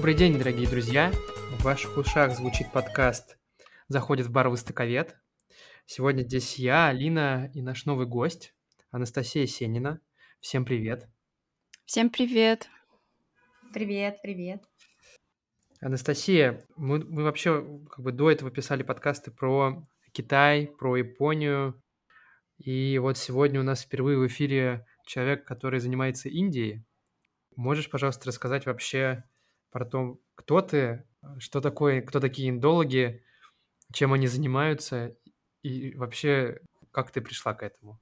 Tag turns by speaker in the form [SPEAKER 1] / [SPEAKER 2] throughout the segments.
[SPEAKER 1] Добрый день, дорогие друзья! В ваших ушах звучит подкаст «Заходит в бар Востоковед». Сегодня здесь я, Алина и наш новый гость Анастасия Сенина. Всем привет!
[SPEAKER 2] Всем привет!
[SPEAKER 3] Привет, привет.
[SPEAKER 1] Анастасия, мы, мы вообще как бы до этого писали подкасты про Китай, про Японию. И вот сегодня у нас впервые в эфире человек, который занимается Индией. Можешь, пожалуйста, рассказать вообще про то, кто ты, что такое, кто такие индологи, чем они занимаются и вообще как ты пришла к этому?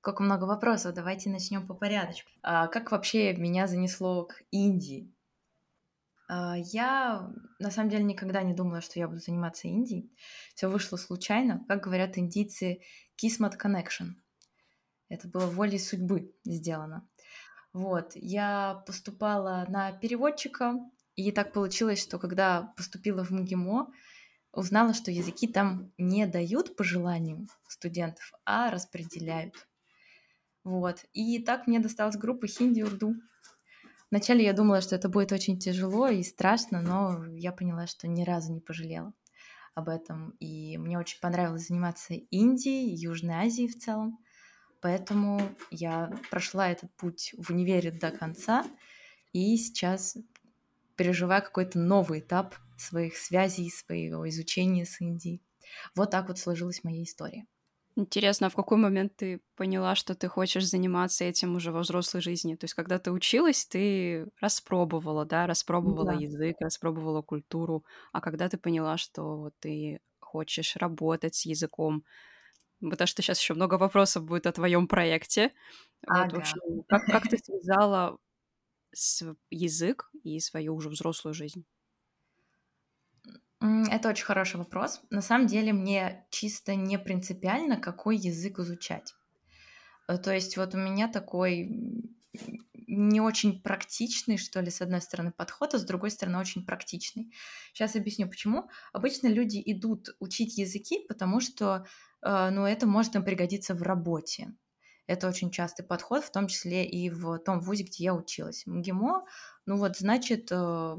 [SPEAKER 3] Как много вопросов, давайте начнем по порядочку. А как вообще меня занесло к Индии? А, я на самом деле никогда не думала, что я буду заниматься Индией. Все вышло случайно. Как говорят индийцы, Kismet Connection. Это было волей судьбы сделано. Вот, я поступала на переводчика, и так получилось, что когда поступила в МГИМО, узнала, что языки там не дают по желанию студентов, а распределяют. Вот. И так мне досталась группа хинди-урду. Вначале я думала, что это будет очень тяжело и страшно, но я поняла, что ни разу не пожалела об этом. И мне очень понравилось заниматься Индией, Южной Азией в целом. Поэтому я прошла этот путь в универе до конца, и сейчас переживаю какой-то новый этап своих связей, своего изучения с Индией. Вот так вот сложилась моя история.
[SPEAKER 2] Интересно, а в какой момент ты поняла, что ты хочешь заниматься этим уже во взрослой жизни? То есть, когда ты училась, ты распробовала, да, распробовала да. язык, распробовала культуру, а когда ты поняла, что вот ты хочешь работать с языком, потому что сейчас еще много вопросов будет о твоем проекте. Ага. Вот, в общем, как, как ты связала язык и свою уже взрослую жизнь?
[SPEAKER 3] Это очень хороший вопрос. На самом деле мне чисто не принципиально, какой язык изучать. Э, то есть вот у меня такой не очень практичный, что ли, с одной стороны, подход, а с другой стороны, очень практичный. Сейчас объясню, почему. Обычно люди идут учить языки, потому что, э, ну, это может им пригодиться в работе. Это очень частый подход, в том числе и в том вузе, где я училась. МГИМО, ну вот, значит, э,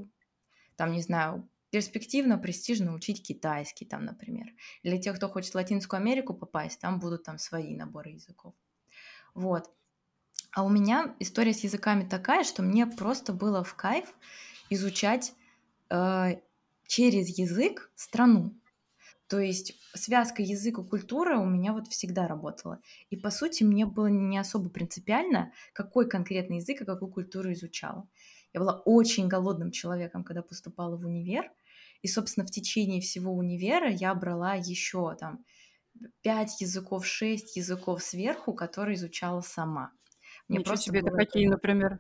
[SPEAKER 3] там, не знаю, перспективно, престижно учить китайский там, например. Или те, кто хочет в Латинскую Америку попасть, там будут там свои наборы языков. Вот. А у меня история с языками такая, что мне просто было в кайф изучать э, через язык страну. То есть связка язык и культура у меня вот всегда работала. И по сути мне было не особо принципиально, какой конкретный язык и какую культуру изучала. Я была очень голодным человеком, когда поступала в универ. И, собственно, в течение всего универа я брала еще там пять языков, шесть языков сверху, которые изучала сама.
[SPEAKER 2] Мне Ничего просто себе, это какие, например?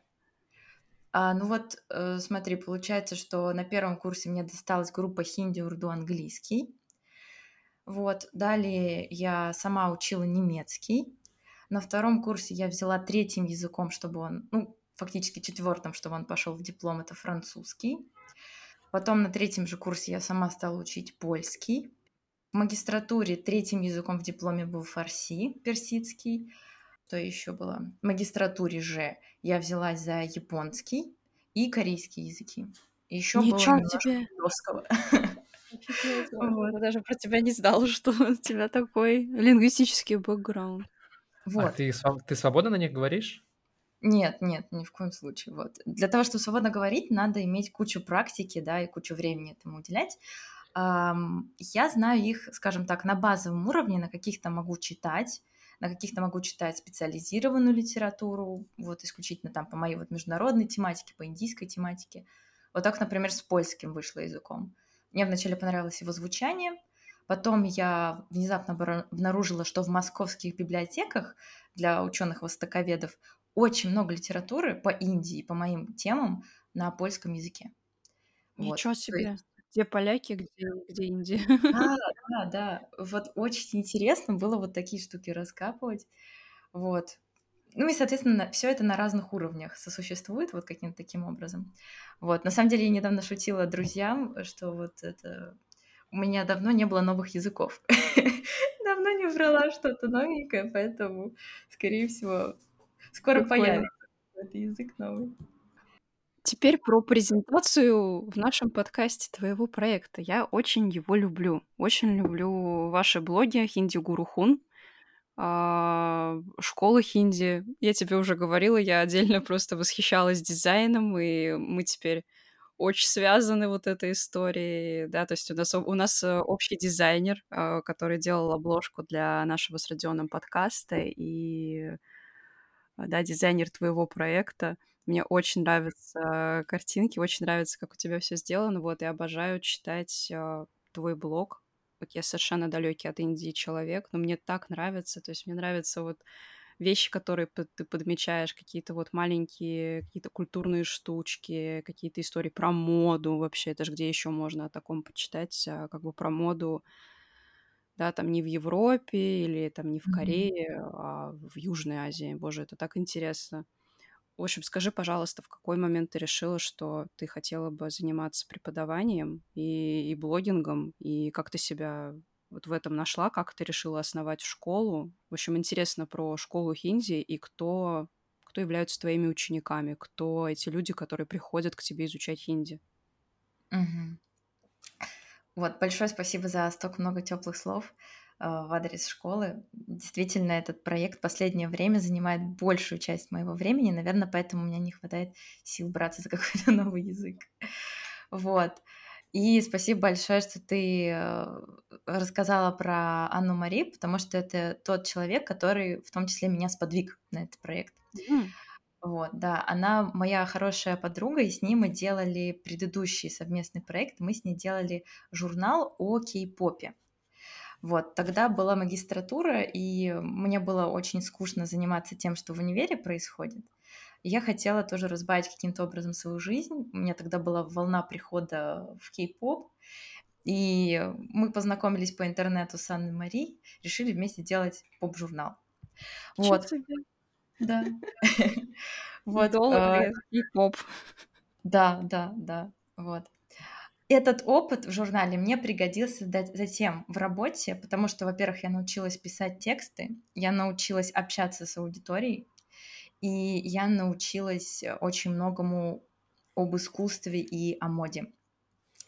[SPEAKER 3] А, ну вот, э, смотри, получается, что на первом курсе мне досталась группа хинди, урду, английский. Вот, далее я сама учила немецкий. На втором курсе я взяла третьим языком, чтобы он, ну, фактически четвертым, чтобы он пошел в диплом, это французский. Потом на третьем же курсе я сама стала учить польский. В магистратуре третьим языком в дипломе был фарси, персидский. Что еще было? В магистратуре же я взялась за японский и корейский языки.
[SPEAKER 2] Еще Ничего было тебе. Я даже про тебя не знала, что у тебя такой лингвистический бэкграунд.
[SPEAKER 1] Вот. А ты, ты свободно на них говоришь?
[SPEAKER 3] Нет, нет, ни в коем случае. Вот. Для того, чтобы свободно говорить, надо иметь кучу практики, да, и кучу времени этому уделять. Я знаю их, скажем так, на базовом уровне, на каких-то могу читать, на каких-то могу читать специализированную литературу, вот исключительно там по моей вот международной тематике, по индийской тематике. Вот так, например, с польским вышло языком. Мне вначале понравилось его звучание, потом я внезапно обнаружила, что в московских библиотеках для ученых-востоковедов очень много литературы по Индии, по моим темам на польском языке.
[SPEAKER 2] Ничего вот. себе. Где поляки, где, где Индия.
[SPEAKER 3] Да, да, да. Вот очень интересно было вот такие штуки раскапывать. Вот. Ну и, соответственно, все это на разных уровнях сосуществует вот каким-то таким образом. Вот. На самом деле, я недавно шутила друзьям, что вот это... У меня давно не было новых языков. давно не брала что-то новенькое, поэтому, скорее всего, Скоро появится этот язык новый.
[SPEAKER 2] теперь про презентацию в нашем подкасте твоего проекта. Я очень его люблю. Очень люблю ваши блоги Хинди Гуру Хун, а, школы хинди. Я тебе уже говорила, я отдельно просто восхищалась дизайном, и мы теперь очень связаны вот этой историей, да, то есть у нас, у нас э, общий дизайнер, а, который делал обложку для нашего с Родионом подкаста, и, да, дизайнер твоего проекта. Мне очень нравятся картинки, очень нравится, как у тебя все сделано, вот, и обожаю читать а, твой блог, вот я совершенно далекий от Индии человек, но мне так нравится, то есть мне нравятся вот вещи, которые ты подмечаешь, какие-то вот маленькие, какие-то культурные штучки, какие-то истории про моду вообще, это же где еще можно о таком почитать, а, как бы про моду, да, там не в Европе или там не в Корее, mm-hmm. а в Южной Азии. Боже, это так интересно. В общем, скажи, пожалуйста, в какой момент ты решила, что ты хотела бы заниматься преподаванием и, и блогингом, и как ты себя вот в этом нашла, как ты решила основать школу? В общем, интересно про школу хинди и кто, кто являются твоими учениками, кто эти люди, которые приходят к тебе изучать хинди.
[SPEAKER 3] Угу. Вот, большое спасибо за столько много теплых слов. А, в адрес школы. Действительно, этот проект в последнее время занимает большую часть моего времени, наверное, поэтому у меня не хватает сил браться за какой-то новый язык. Вот. И спасибо большое, что ты э, рассказала про Анну Мари, потому что это тот человек, который в том числе меня сподвиг на этот проект. Вот, да, она моя хорошая подруга, и с ней мы делали предыдущий совместный проект. Мы с ней делали журнал о кей-попе. Вот, тогда была магистратура, и мне было очень скучно заниматься тем, что в универе происходит. И я хотела тоже разбавить каким-то образом свою жизнь. У меня тогда была волна прихода в кей-поп, и мы познакомились по интернету с Анной Мари, решили вместе делать поп-журнал. Вот. Да.
[SPEAKER 2] Вот. Доллар и поп.
[SPEAKER 3] Да, да, да. Вот этот опыт в журнале мне пригодился затем в работе, потому что, во-первых, я научилась писать тексты, я научилась общаться с аудиторией, и я научилась очень многому об искусстве и о моде.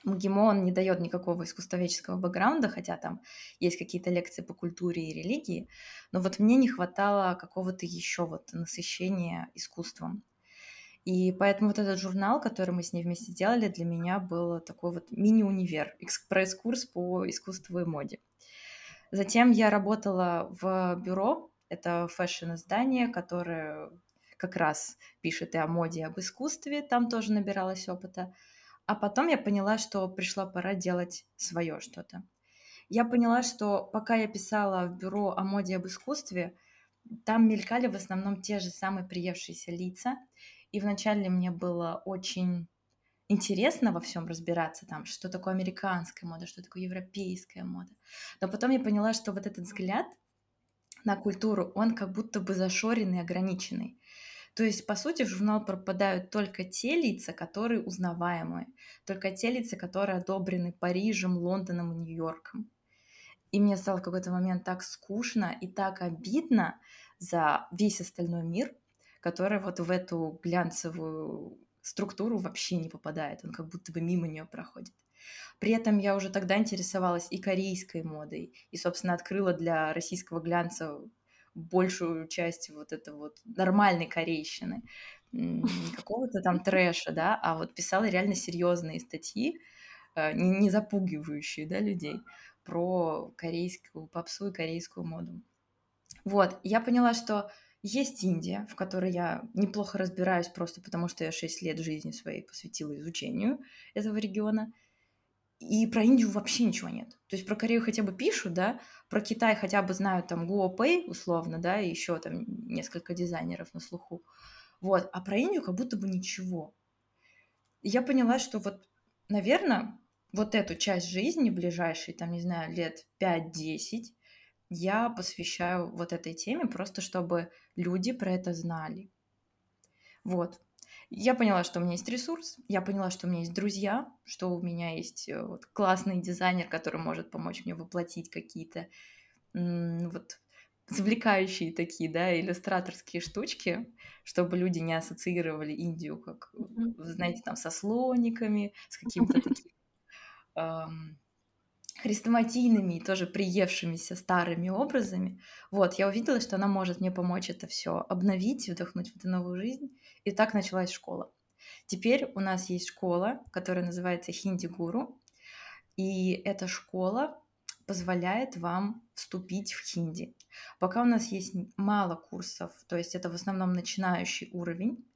[SPEAKER 3] МГИМО, он не дает никакого искусствоведческого бэкграунда, хотя там есть какие-то лекции по культуре и религии, но вот мне не хватало какого-то еще вот насыщения искусством. И поэтому вот этот журнал, который мы с ней вместе делали, для меня был такой вот мини-универ, экспресс-курс по искусству и моде. Затем я работала в бюро, это фэшн-издание, которое как раз пишет и о моде, и об искусстве, там тоже набиралась опыта. А потом я поняла, что пришла пора делать свое что-то. Я поняла, что пока я писала в бюро о моде и об искусстве, там мелькали в основном те же самые приевшиеся лица, и вначале мне было очень интересно во всем разбираться, там, что такое американская мода, что такое европейская мода. Но потом я поняла, что вот этот взгляд на культуру, он как будто бы зашоренный, ограниченный. То есть, по сути, в журнал пропадают только те лица, которые узнаваемые, только те лица, которые одобрены Парижем, Лондоном и Нью-Йорком. И мне стало в какой-то момент так скучно и так обидно за весь остальной мир, который вот в эту глянцевую структуру вообще не попадает, он как будто бы мимо нее проходит. При этом я уже тогда интересовалась и корейской модой, и, собственно, открыла для российского глянца большую часть вот этого вот нормальной корейщины, какого-то там трэша, да, а вот писала реально серьезные статьи, э, не запугивающие, да, людей про корейскую попсу и корейскую моду. Вот, я поняла, что есть Индия, в которой я неплохо разбираюсь просто потому, что я 6 лет жизни своей посвятила изучению этого региона. И про Индию вообще ничего нет. То есть про Корею хотя бы пишут, да, про Китай хотя бы знают там Гуопэй условно, да, и еще там несколько дизайнеров на слуху. Вот, а про Индию как будто бы ничего. Я поняла, что вот, наверное, вот эту часть жизни ближайшие, там, не знаю, лет 5-10, я посвящаю вот этой теме просто, чтобы люди про это знали. Вот. Я поняла, что у меня есть ресурс, я поняла, что у меня есть друзья, что у меня есть э, вот, классный дизайнер, который может помочь мне воплотить какие-то вот завлекающие такие, да, иллюстраторские штучки, чтобы люди не ассоциировали Индию как, знаете, там со слониками, с какими-то такими эм, хрестоматийными и тоже приевшимися старыми образами. Вот, я увидела, что она может мне помочь это все обновить, вдохнуть в эту новую жизнь. И так началась школа. Теперь у нас есть школа, которая называется Хинди Гуру. И эта школа позволяет вам вступить в хинди. Пока у нас есть мало курсов, то есть это в основном начинающий уровень,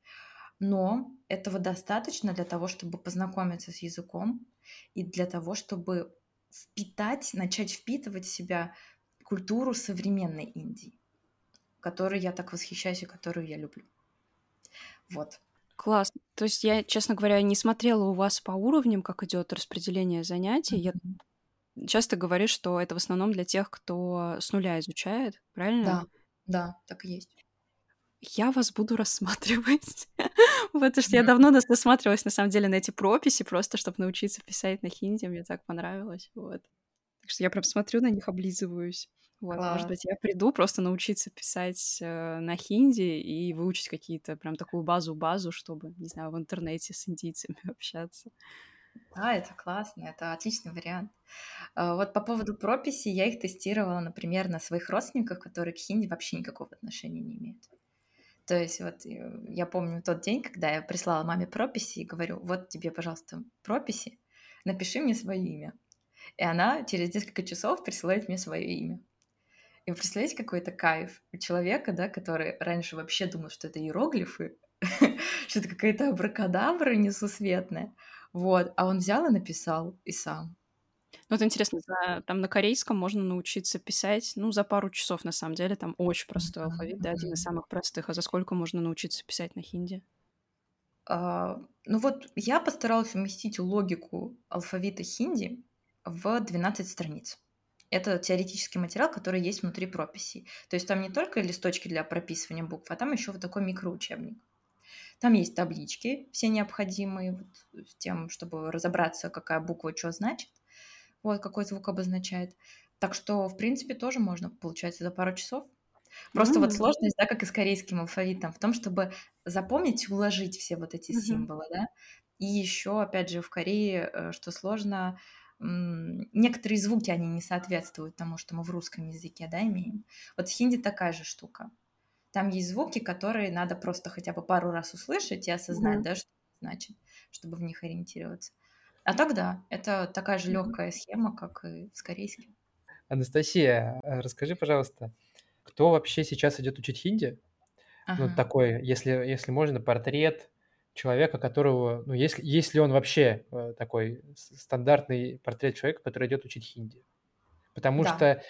[SPEAKER 3] но этого достаточно для того, чтобы познакомиться с языком и для того, чтобы впитать, начать впитывать в себя культуру современной Индии, которой я так восхищаюсь и которую я люблю. Вот.
[SPEAKER 2] Класс. То есть я, честно говоря, не смотрела у вас по уровням, как идет распределение занятий. Я часто говоришь, что это в основном для тех, кто с нуля изучает, правильно?
[SPEAKER 3] Да, да, так и есть.
[SPEAKER 2] Я вас буду рассматривать. Потому что я давно насматривалась, на самом деле, на эти прописи, просто чтобы научиться писать на хинди. Мне так понравилось. Вот. Так что я прям смотрю на них, облизываюсь. Вот, Класс. может быть, я приду просто научиться писать э, на хинди и выучить какие-то прям такую базу-базу, чтобы, не знаю, в интернете с индийцами общаться.
[SPEAKER 3] Да, это классно, это отличный вариант. А, вот по поводу прописи, я их тестировала, например, на своих родственниках, которые к хинди вообще никакого отношения не имеют. То есть вот э, я помню тот день, когда я прислала маме прописи и говорю, вот тебе, пожалуйста, прописи, напиши мне свое имя. И она через несколько часов присылает мне свое имя. И вы представляете, какой это кайф у человека, да, который раньше вообще думал, что это иероглифы, что это какая-то абракадабра несусветная. Вот, а он взял и написал и сам.
[SPEAKER 2] Ну, вот интересно, за, там на корейском можно научиться писать, ну, за пару часов, на самом деле, там очень простой алфавит, да, один из самых простых. А за сколько можно научиться писать на хинди?
[SPEAKER 3] А, ну вот я постаралась уместить логику алфавита хинди в 12 страниц. Это теоретический материал, который есть внутри прописей. То есть там не только листочки для прописывания букв, а там еще вот такой микроучебник. Там есть таблички, все необходимые, вот, с тем, чтобы разобраться, какая буква что значит, вот какой звук обозначает. Так что, в принципе, тоже можно, получается, за пару часов. Просто mm-hmm. вот сложность, да, как и с корейским алфавитом, в том, чтобы запомнить, уложить все вот эти mm-hmm. символы, да. И еще, опять же, в Корее, э, что сложно, некоторые звуки, они не соответствуют тому, что мы в русском языке, да, имеем. Вот в хинди такая же штука. Там есть звуки, которые надо просто хотя бы пару раз услышать и осознать, mm-hmm. да, что значит, чтобы в них ориентироваться. А тогда это такая же легкая схема, как и с корейским.
[SPEAKER 1] Анастасия, а расскажи, пожалуйста, кто вообще сейчас идет учить хинди? Ну, ага. Ну, такой, если, если можно, портрет человека, которого, ну, если, если он вообще э, такой стандартный портрет человека, который идет учить хинди. Потому да. что,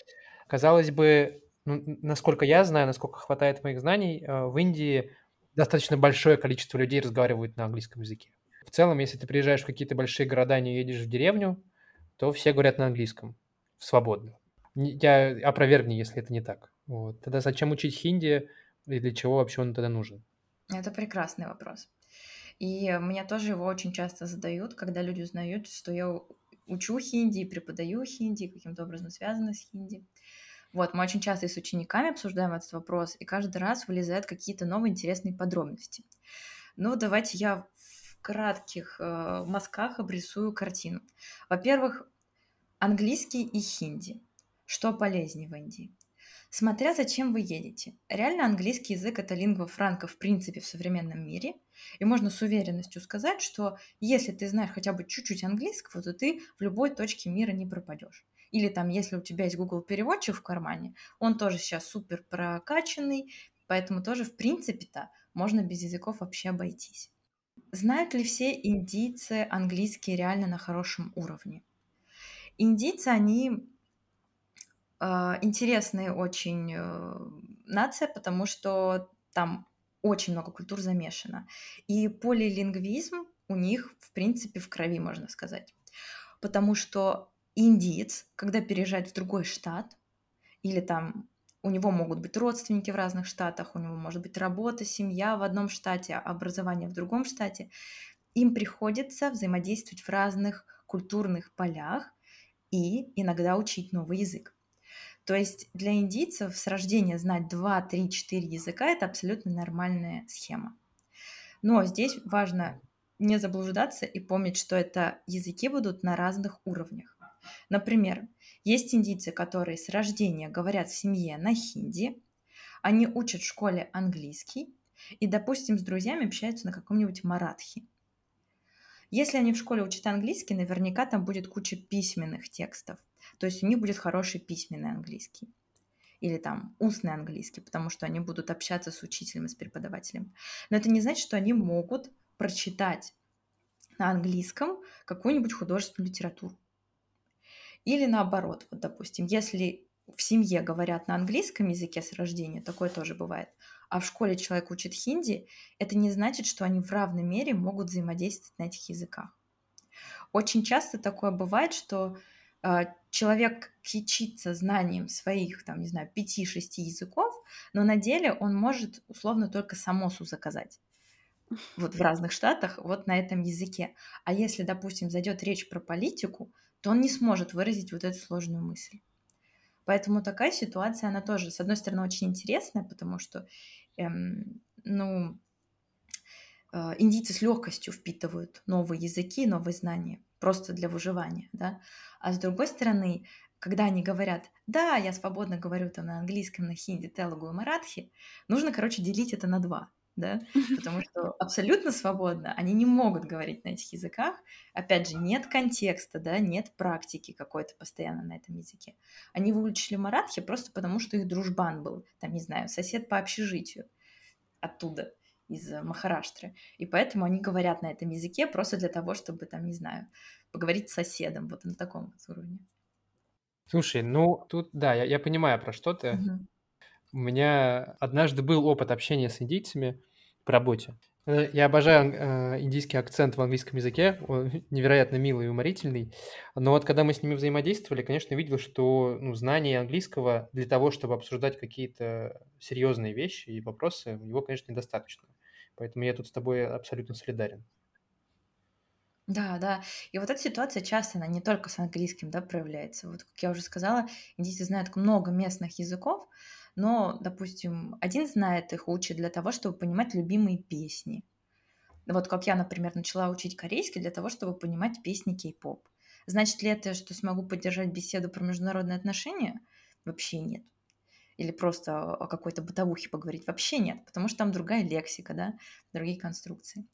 [SPEAKER 1] казалось бы, ну, насколько я знаю, насколько хватает моих знаний, э, в Индии достаточно большое количество людей разговаривают на английском языке. В целом, если ты приезжаешь в какие-то большие города, не едешь в деревню, то все говорят на английском свободно. Я опровергни, если это не так. Вот. Тогда зачем учить хинди и для чего вообще он тогда нужен?
[SPEAKER 3] Это прекрасный вопрос. И меня тоже его очень часто задают, когда люди узнают, что я учу хинди и преподаю хинди, каким-то образом связано с хинди. Вот, мы очень часто и с учениками обсуждаем этот вопрос, и каждый раз вылезают какие-то новые интересные подробности. Ну, давайте я кратких э, мазках обрисую картину. Во-первых, английский и хинди. Что полезнее в Индии? Смотря зачем вы едете. Реально английский язык – это лингва франка в принципе в современном мире. И можно с уверенностью сказать, что если ты знаешь хотя бы чуть-чуть английского, то ты в любой точке мира не пропадешь. Или там, если у тебя есть Google переводчик в кармане, он тоже сейчас супер прокачанный, поэтому тоже, в принципе-то, можно без языков вообще обойтись. Знают ли все индийцы английский реально на хорошем уровне? Индийцы, они э, интересные очень э, нация, потому что там очень много культур замешано. И полилингвизм у них, в принципе, в крови, можно сказать. Потому что индиец, когда переезжает в другой штат, или там у него могут быть родственники в разных штатах, у него может быть работа, семья в одном штате, образование в другом штате, им приходится взаимодействовать в разных культурных полях и иногда учить новый язык. То есть для индийцев с рождения знать 2, 3, 4 языка – это абсолютно нормальная схема. Но здесь важно не заблуждаться и помнить, что это языки будут на разных уровнях. Например, есть индийцы, которые с рождения говорят в семье на хинди, они учат в школе английский и, допустим, с друзьями общаются на каком-нибудь маратхи. Если они в школе учат английский, наверняка там будет куча письменных текстов. То есть у них будет хороший письменный английский или там устный английский, потому что они будут общаться с учителем и с преподавателем. Но это не значит, что они могут прочитать на английском какую-нибудь художественную литературу. Или наоборот, вот, допустим, если в семье говорят на английском языке с рождения, такое тоже бывает, а в школе человек учит хинди, это не значит, что они в равной мере могут взаимодействовать на этих языках. Очень часто такое бывает, что э, человек кичится знанием своих, там, не знаю, пяти-шести языков, но на деле он может условно только самосу заказать вот в разных штатах вот на этом языке. А если, допустим, зайдет речь про политику, то он не сможет выразить вот эту сложную мысль. Поэтому такая ситуация, она тоже, с одной стороны, очень интересная, потому что, эм, ну, э, индийцы с легкостью впитывают новые языки, новые знания, просто для выживания, да. А с другой стороны, когда они говорят, да, я свободно говорю там на английском, на хинди, телугу и маратхи, нужно, короче, делить это на два да, потому что абсолютно свободно они не могут говорить на этих языках. Опять же, нет контекста, да, нет практики какой-то постоянно на этом языке. Они выучили маратхи просто потому, что их дружбан был, там, не знаю, сосед по общежитию оттуда, из Махараштры. И поэтому они говорят на этом языке просто для того, чтобы, там, не знаю, поговорить с соседом, вот на таком вот уровне.
[SPEAKER 1] Слушай, ну тут, да, я, я понимаю, про что ты. Угу. У меня однажды был опыт общения с индийцами по работе. Э, я обожаю э, индийский акцент в английском языке, он невероятно милый и уморительный. Но вот когда мы с ними взаимодействовали, конечно, видел, что ну, знание английского для того, чтобы обсуждать какие-то серьезные вещи и вопросы, у него, конечно, недостаточно. Поэтому я тут с тобой абсолютно солидарен.
[SPEAKER 3] Да, да. И вот эта ситуация часто, она не только с английским, да, проявляется. Вот, как я уже сказала, индийцы знают много местных языков, но, допустим, один знает их, учит для того, чтобы понимать любимые песни. Вот как я, например, начала учить корейский для того, чтобы понимать песни кей-поп. Значит ли это, что смогу поддержать беседу про международные отношения? Вообще нет. Или просто о какой-то бытовухе поговорить? Вообще нет, потому что там другая лексика, да, другие конструкции.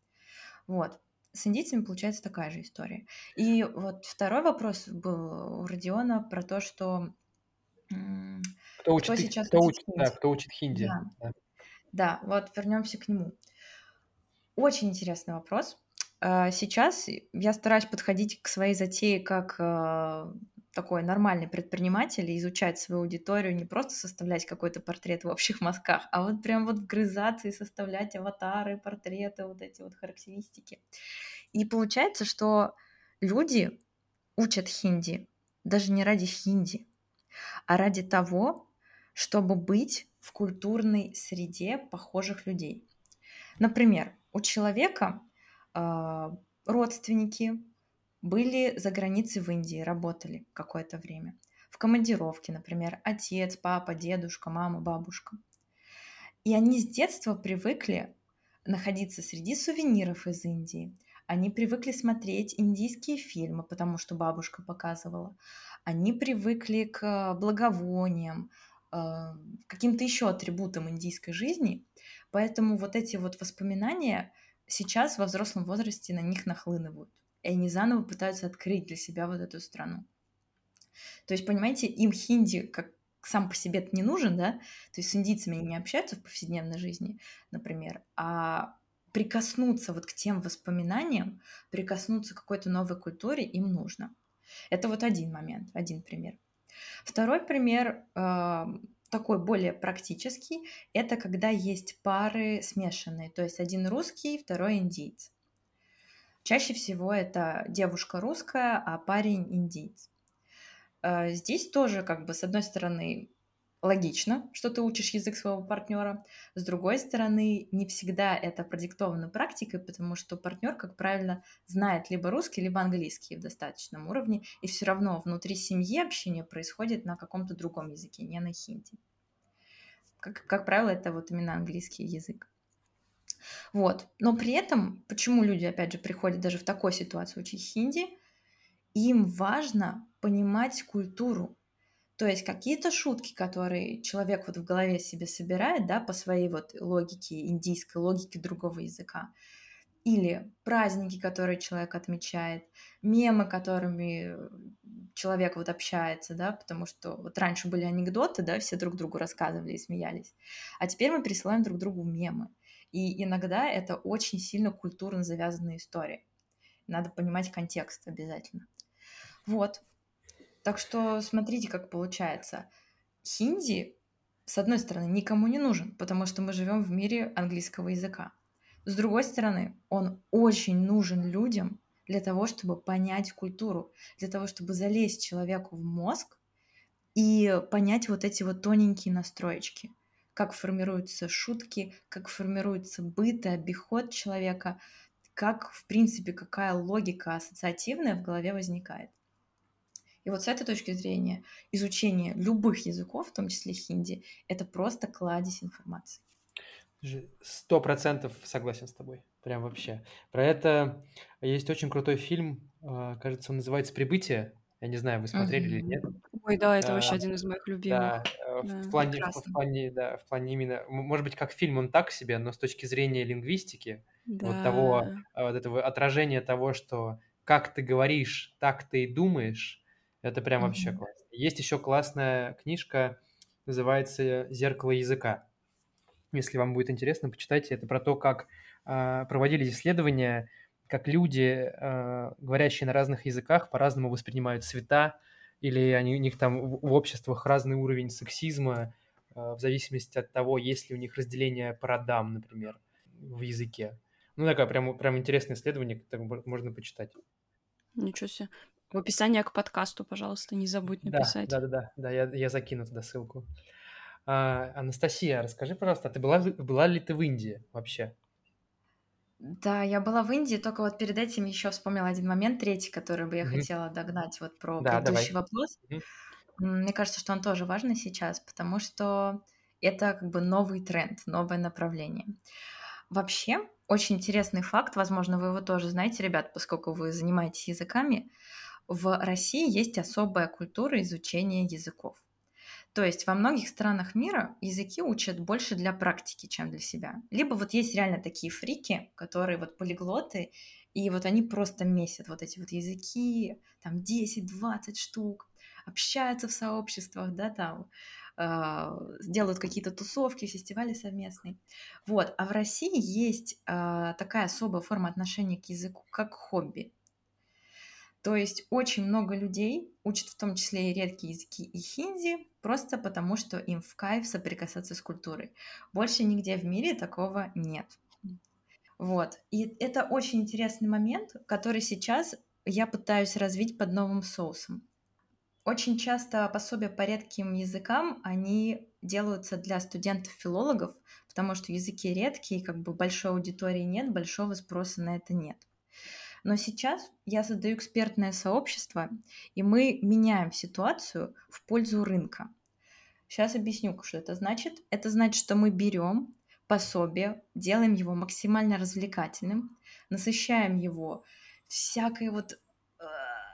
[SPEAKER 3] Вот. С индийцами получается такая же история. И вот второй вопрос был у Родиона про то, что
[SPEAKER 1] кто учит, кто сейчас кто учит, хинди? Да, кто учит хинди.
[SPEAKER 3] Да. Да. да, вот вернемся к нему. Очень интересный вопрос. А, сейчас я стараюсь подходить к своей затее как а, такой нормальный предприниматель и изучать свою аудиторию, не просто составлять какой-то портрет в общих мазках, а вот прям вот вгрызаться и составлять аватары, портреты, вот эти вот характеристики. И получается, что люди учат хинди даже не ради хинди, а ради того, чтобы быть в культурной среде похожих людей. Например, у человека э, родственники были за границей в Индии, работали какое-то время. В командировке, например, отец, папа, дедушка, мама, бабушка. И они с детства привыкли находиться среди сувениров из Индии. Они привыкли смотреть индийские фильмы, потому что бабушка показывала. Они привыкли к благовониям, э, каким-то еще атрибутам индийской жизни. Поэтому вот эти вот воспоминания сейчас во взрослом возрасте на них нахлынывают. И они заново пытаются открыть для себя вот эту страну. То есть, понимаете, им хинди как сам по себе не нужен, да, то есть с индийцами они не общаются в повседневной жизни, например, а прикоснуться вот к тем воспоминаниям, прикоснуться к какой-то новой культуре им нужно. Это вот один момент, один пример. Второй пример э, такой более практический, это когда есть пары смешанные, то есть один русский, второй индиец. Чаще всего это девушка русская, а парень индиец. Э, здесь тоже как бы с одной стороны логично, что ты учишь язык своего партнера. С другой стороны, не всегда это продиктовано практикой, потому что партнер, как правило, знает либо русский, либо английский в достаточном уровне, и все равно внутри семьи общение происходит на каком-то другом языке, не на хинди. Как, как правило, это вот именно английский язык. Вот. Но при этом, почему люди, опять же, приходят даже в такой ситуации учить хинди, им важно понимать культуру, то есть какие-то шутки, которые человек вот в голове себе собирает, да, по своей вот логике, индийской логике другого языка, или праздники, которые человек отмечает, мемы, которыми человек вот общается, да, потому что вот раньше были анекдоты, да, все друг другу рассказывали и смеялись, а теперь мы присылаем друг другу мемы. И иногда это очень сильно культурно завязанные истории. Надо понимать контекст обязательно. Вот, так что смотрите, как получается. Хинди, с одной стороны, никому не нужен, потому что мы живем в мире английского языка. С другой стороны, он очень нужен людям для того, чтобы понять культуру, для того, чтобы залезть человеку в мозг и понять вот эти вот тоненькие настроечки, как формируются шутки, как формируется быт и обиход человека, как, в принципе, какая логика ассоциативная в голове возникает. И вот с этой точки зрения изучение любых языков, в том числе хинди, это просто кладезь информации.
[SPEAKER 1] Сто процентов согласен с тобой. Прям вообще. Про это есть очень крутой фильм, а, кажется, он называется «Прибытие». Я не знаю, вы смотрели или нет.
[SPEAKER 2] Ой, да, это а, вообще один из моих любимых. Да,
[SPEAKER 1] э, да в, плане, в, в, плане, да, в плане именно, может быть, как фильм он так себе, но с точки зрения лингвистики, да. вот того, а, вот этого отражения того, что как ты говоришь, так ты и думаешь, это прям вообще классно. Есть еще классная книжка, называется «Зеркало языка». Если вам будет интересно, почитайте. Это про то, как э, проводились исследования, как люди, э, говорящие на разных языках, по-разному воспринимают цвета, или они, у них там в, в обществах разный уровень сексизма, э, в зависимости от того, есть ли у них разделение по родам, например, в языке. Ну, такое прям, прям интересное исследование, которое можно почитать.
[SPEAKER 2] Ничего себе. В описании к подкасту, пожалуйста, не забудь написать.
[SPEAKER 1] Да, да, да, да, да я, я закину туда ссылку. А, Анастасия, расскажи, пожалуйста, а ты была, была ли ты в Индии вообще?
[SPEAKER 3] Да, я была в Индии, только вот перед этим еще вспомнила один момент, третий, который бы я mm-hmm. хотела догнать вот про да, предыдущий давай. вопрос. Mm-hmm. Мне кажется, что он тоже важный сейчас, потому что это как бы новый тренд, новое направление. Вообще, очень интересный факт, возможно, вы его тоже знаете, ребят, поскольку вы занимаетесь языками в России есть особая культура изучения языков. То есть во многих странах мира языки учат больше для практики, чем для себя. Либо вот есть реально такие фрики, которые вот полиглоты, и вот они просто месят вот эти вот языки, там 10-20 штук, общаются в сообществах, да, там, э, делают какие-то тусовки, фестивали совместные. Вот. А в России есть э, такая особая форма отношения к языку, как хобби. То есть очень много людей учат в том числе и редкие языки и хинди, просто потому что им в кайф соприкасаться с культурой. Больше нигде в мире такого нет. Вот. И это очень интересный момент, который сейчас я пытаюсь развить под новым соусом. Очень часто пособия по редким языкам, они делаются для студентов-филологов, потому что языки редкие, как бы большой аудитории нет, большого спроса на это нет. Но сейчас я создаю экспертное сообщество, и мы меняем ситуацию в пользу рынка. Сейчас объясню, что это значит. Это значит, что мы берем пособие, делаем его максимально развлекательным, насыщаем его всякой вот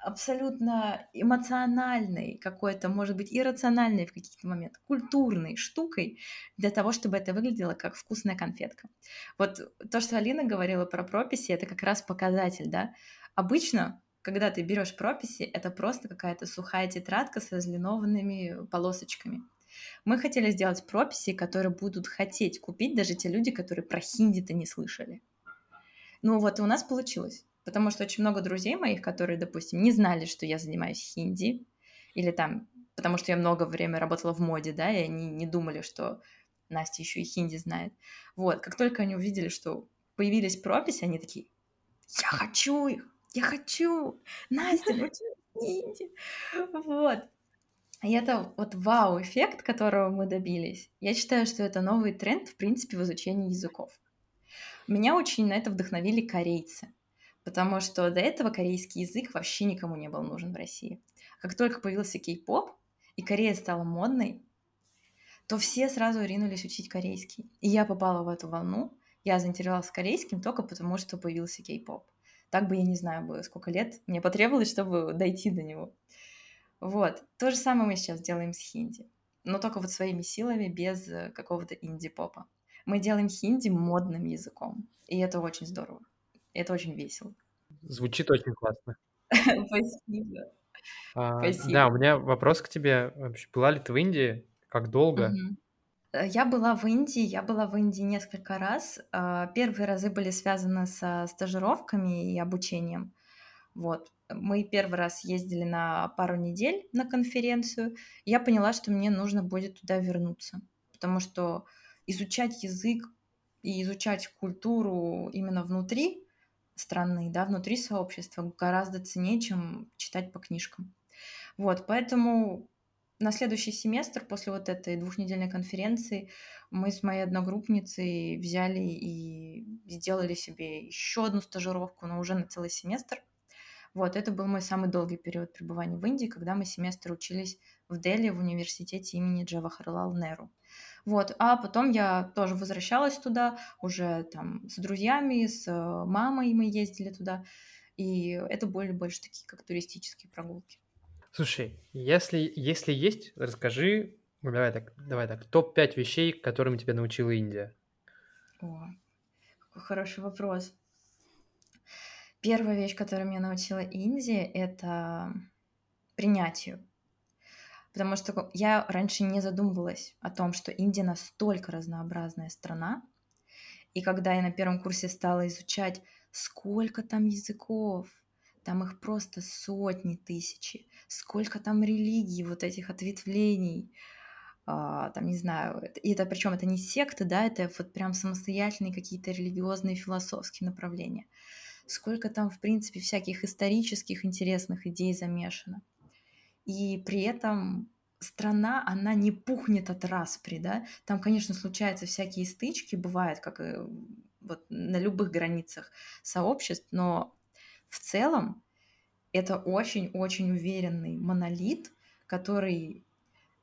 [SPEAKER 3] абсолютно эмоциональной, какой-то, может быть, иррациональной в каких-то моментах, культурной штукой для того, чтобы это выглядело как вкусная конфетка. Вот то, что Алина говорила про прописи, это как раз показатель, да. Обычно когда ты берешь прописи, это просто какая-то сухая тетрадка с разлинованными полосочками. Мы хотели сделать прописи, которые будут хотеть купить даже те люди, которые про хинди-то не слышали. Ну вот, и у нас получилось. Потому что очень много друзей моих, которые, допустим, не знали, что я занимаюсь хинди, или там, потому что я много времени работала в моде, да, и они не думали, что Настя еще и хинди знает. Вот, как только они увидели, что появились прописи, они такие, я хочу их, я хочу, Настя, учи хинди. Вот. И это вот вау-эффект, которого мы добились. Я считаю, что это новый тренд, в принципе, в изучении языков. Меня очень на это вдохновили корейцы, потому что до этого корейский язык вообще никому не был нужен в России. Как только появился кей-поп, и Корея стала модной, то все сразу ринулись учить корейский. И я попала в эту волну. Я заинтересовалась корейским только потому, что появился кей-поп. Так бы я не знаю, бы сколько лет мне потребовалось, чтобы дойти до него. Вот. То же самое мы сейчас делаем с хинди. Но только вот своими силами, без э, какого-то инди-попа. Мы делаем хинди модным языком. И это очень здорово. Это очень весело.
[SPEAKER 1] Звучит очень классно.
[SPEAKER 3] Спасибо.
[SPEAKER 1] А, да, у меня вопрос к тебе. Вообще, была ли ты в Индии? Как долго?
[SPEAKER 3] Э, я была в Индии, я была в Индии несколько раз. А, первые разы были связаны со стажировками и обучением. Вот. Мы первый раз ездили на пару недель на конференцию. Я поняла, что мне нужно будет туда вернуться, потому что изучать язык и изучать культуру именно внутри страны, да, внутри сообщества гораздо ценнее, чем читать по книжкам. Вот, поэтому на следующий семестр после вот этой двухнедельной конференции мы с моей одногруппницей взяли и сделали себе еще одну стажировку, но уже на целый семестр. Вот, это был мой самый долгий период пребывания в Индии, когда мы семестр учились в Дели в университете имени Джавахарлал Неру. Вот, а потом я тоже возвращалась туда, уже там с друзьями, с э, мамой мы ездили туда, и это были больше такие, как туристические прогулки.
[SPEAKER 1] Слушай, если, если есть, расскажи, ну, давай так, давай так, топ-5 вещей, которым тебя научила Индия.
[SPEAKER 3] О, какой хороший вопрос. Первая вещь, которую меня научила Индия, это принятию. Потому что я раньше не задумывалась о том, что Индия настолько разнообразная страна. И когда я на первом курсе стала изучать, сколько там языков, там их просто сотни тысячи. Сколько там религий, вот этих ответвлений. А, там, не знаю, и это причем это не секты, да, это вот прям самостоятельные какие-то религиозные, философские направления. Сколько там, в принципе, всяких исторических интересных идей замешано. И при этом страна, она не пухнет от распри, да. Там, конечно, случаются всякие стычки, бывает, как вот на любых границах сообществ, но в целом это очень-очень уверенный монолит, который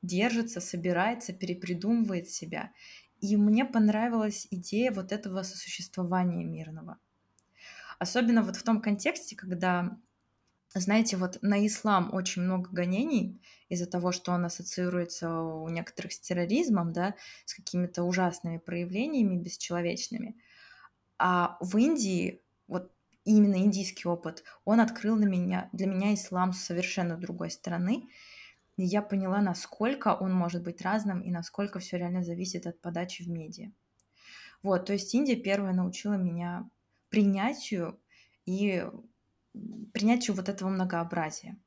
[SPEAKER 3] держится, собирается, перепридумывает себя. И мне понравилась идея вот этого сосуществования мирного. Особенно вот в том контексте, когда, знаете, вот на ислам очень много гонений из-за того, что он ассоциируется у некоторых с терроризмом, да, с какими-то ужасными проявлениями бесчеловечными. А в Индии вот именно индийский опыт, он открыл на меня, для меня ислам с совершенно другой стороны. И я поняла, насколько он может быть разным и насколько все реально зависит от подачи в медиа. Вот, то есть Индия первая научила меня принятию и принятию вот этого многообразия,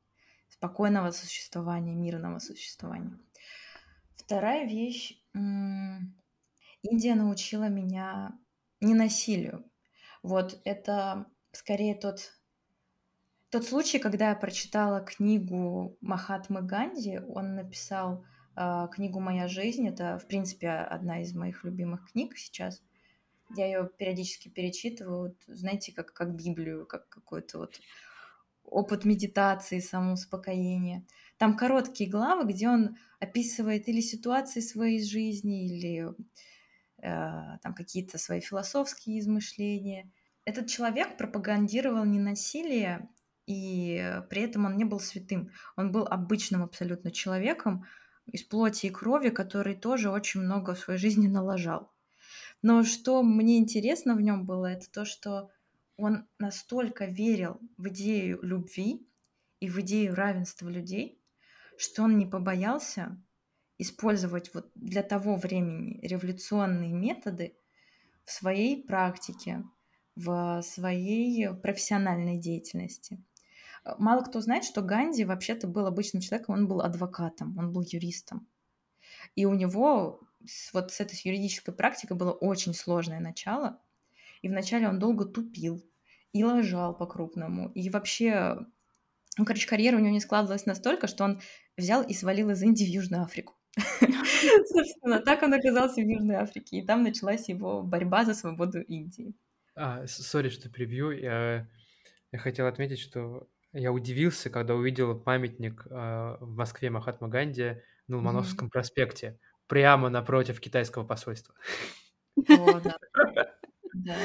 [SPEAKER 3] спокойного существования, мирного существования. Вторая вещь. Индия научила меня не насилию. Вот это скорее тот, тот случай, когда я прочитала книгу Махатмы Ганди. Он написал э, книгу «Моя жизнь». Это, в принципе, одна из моих любимых книг сейчас. Я ее периодически перечитываю, знаете, как, как Библию, как какой-то вот опыт медитации, самоуспокоения. Там короткие главы, где он описывает или ситуации своей жизни, или э, там какие-то свои философские измышления – этот человек пропагандировал не насилие, и при этом он не был святым. Он был обычным абсолютно человеком из плоти и крови, который тоже очень много в своей жизни налажал. Но что мне интересно в нем было, это то, что он настолько верил в идею любви и в идею равенства людей, что он не побоялся использовать вот для того времени революционные методы в своей практике, в своей профессиональной деятельности. Мало кто знает, что Ганди вообще-то был обычным человеком, он был адвокатом, он был юристом. И у него вот с этой юридической практикой было очень сложное начало. И вначале он долго тупил и лажал по-крупному. И вообще Ну, короче, карьера у него не складывалась настолько, что он взял и свалил из Индии в Южную Африку. Собственно, так он оказался в Южной Африке, и там началась его борьба за свободу Индии.
[SPEAKER 1] А, сори, что прибью. Я, я хотел отметить, что я удивился, когда увидел памятник э, в Москве Махатма Ганди на Ломоносовском mm-hmm. проспекте, прямо напротив китайского посольства.
[SPEAKER 3] О, да. Да.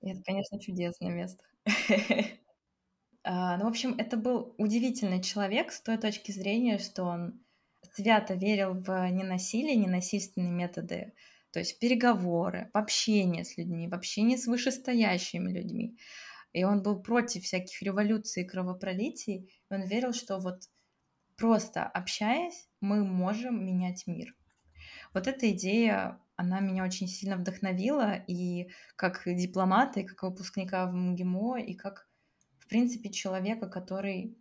[SPEAKER 3] Это, конечно, чудесное место. А, ну, в общем, это был удивительный человек с той точки зрения, что он свято верил в ненасилие, ненасильственные методы, то есть в переговоры, в общение с людьми, в общение с вышестоящими людьми. И он был против всяких революций и кровопролитий. И он верил, что вот просто общаясь, мы можем менять мир. Вот эта идея, она меня очень сильно вдохновила и как дипломата, и как выпускника в МГИМО, и как, в принципе, человека, который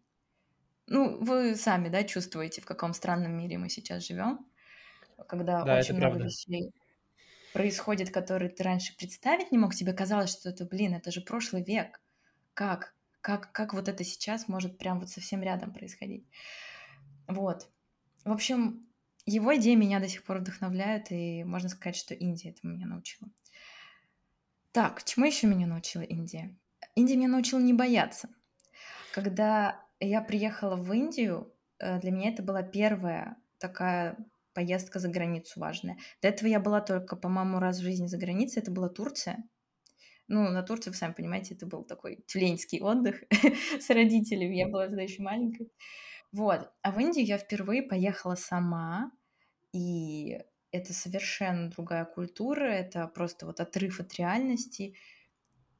[SPEAKER 3] ну, вы сами, да, чувствуете, в каком странном мире мы сейчас живем, когда да, очень много правда. вещей происходит, которые ты раньше представить не мог. Тебе казалось, что это, блин, это же прошлый век. Как? Как, как вот это сейчас может прям вот совсем рядом происходить? Вот. В общем, его идеи меня до сих пор вдохновляют, и можно сказать, что Индия это меня научила. Так, чему еще меня научила Индия? Индия меня научила не бояться. Когда я приехала в Индию, э, для меня это была первая такая поездка за границу важная. До этого я была только, по-моему, раз в жизни за границей, это была Турция. Ну, на Турции, вы сами понимаете, это был такой тюленский отдых с родителями, я была тогда еще маленькой. Вот. А в Индию я впервые поехала сама, и это совершенно другая культура, это просто вот отрыв от реальности,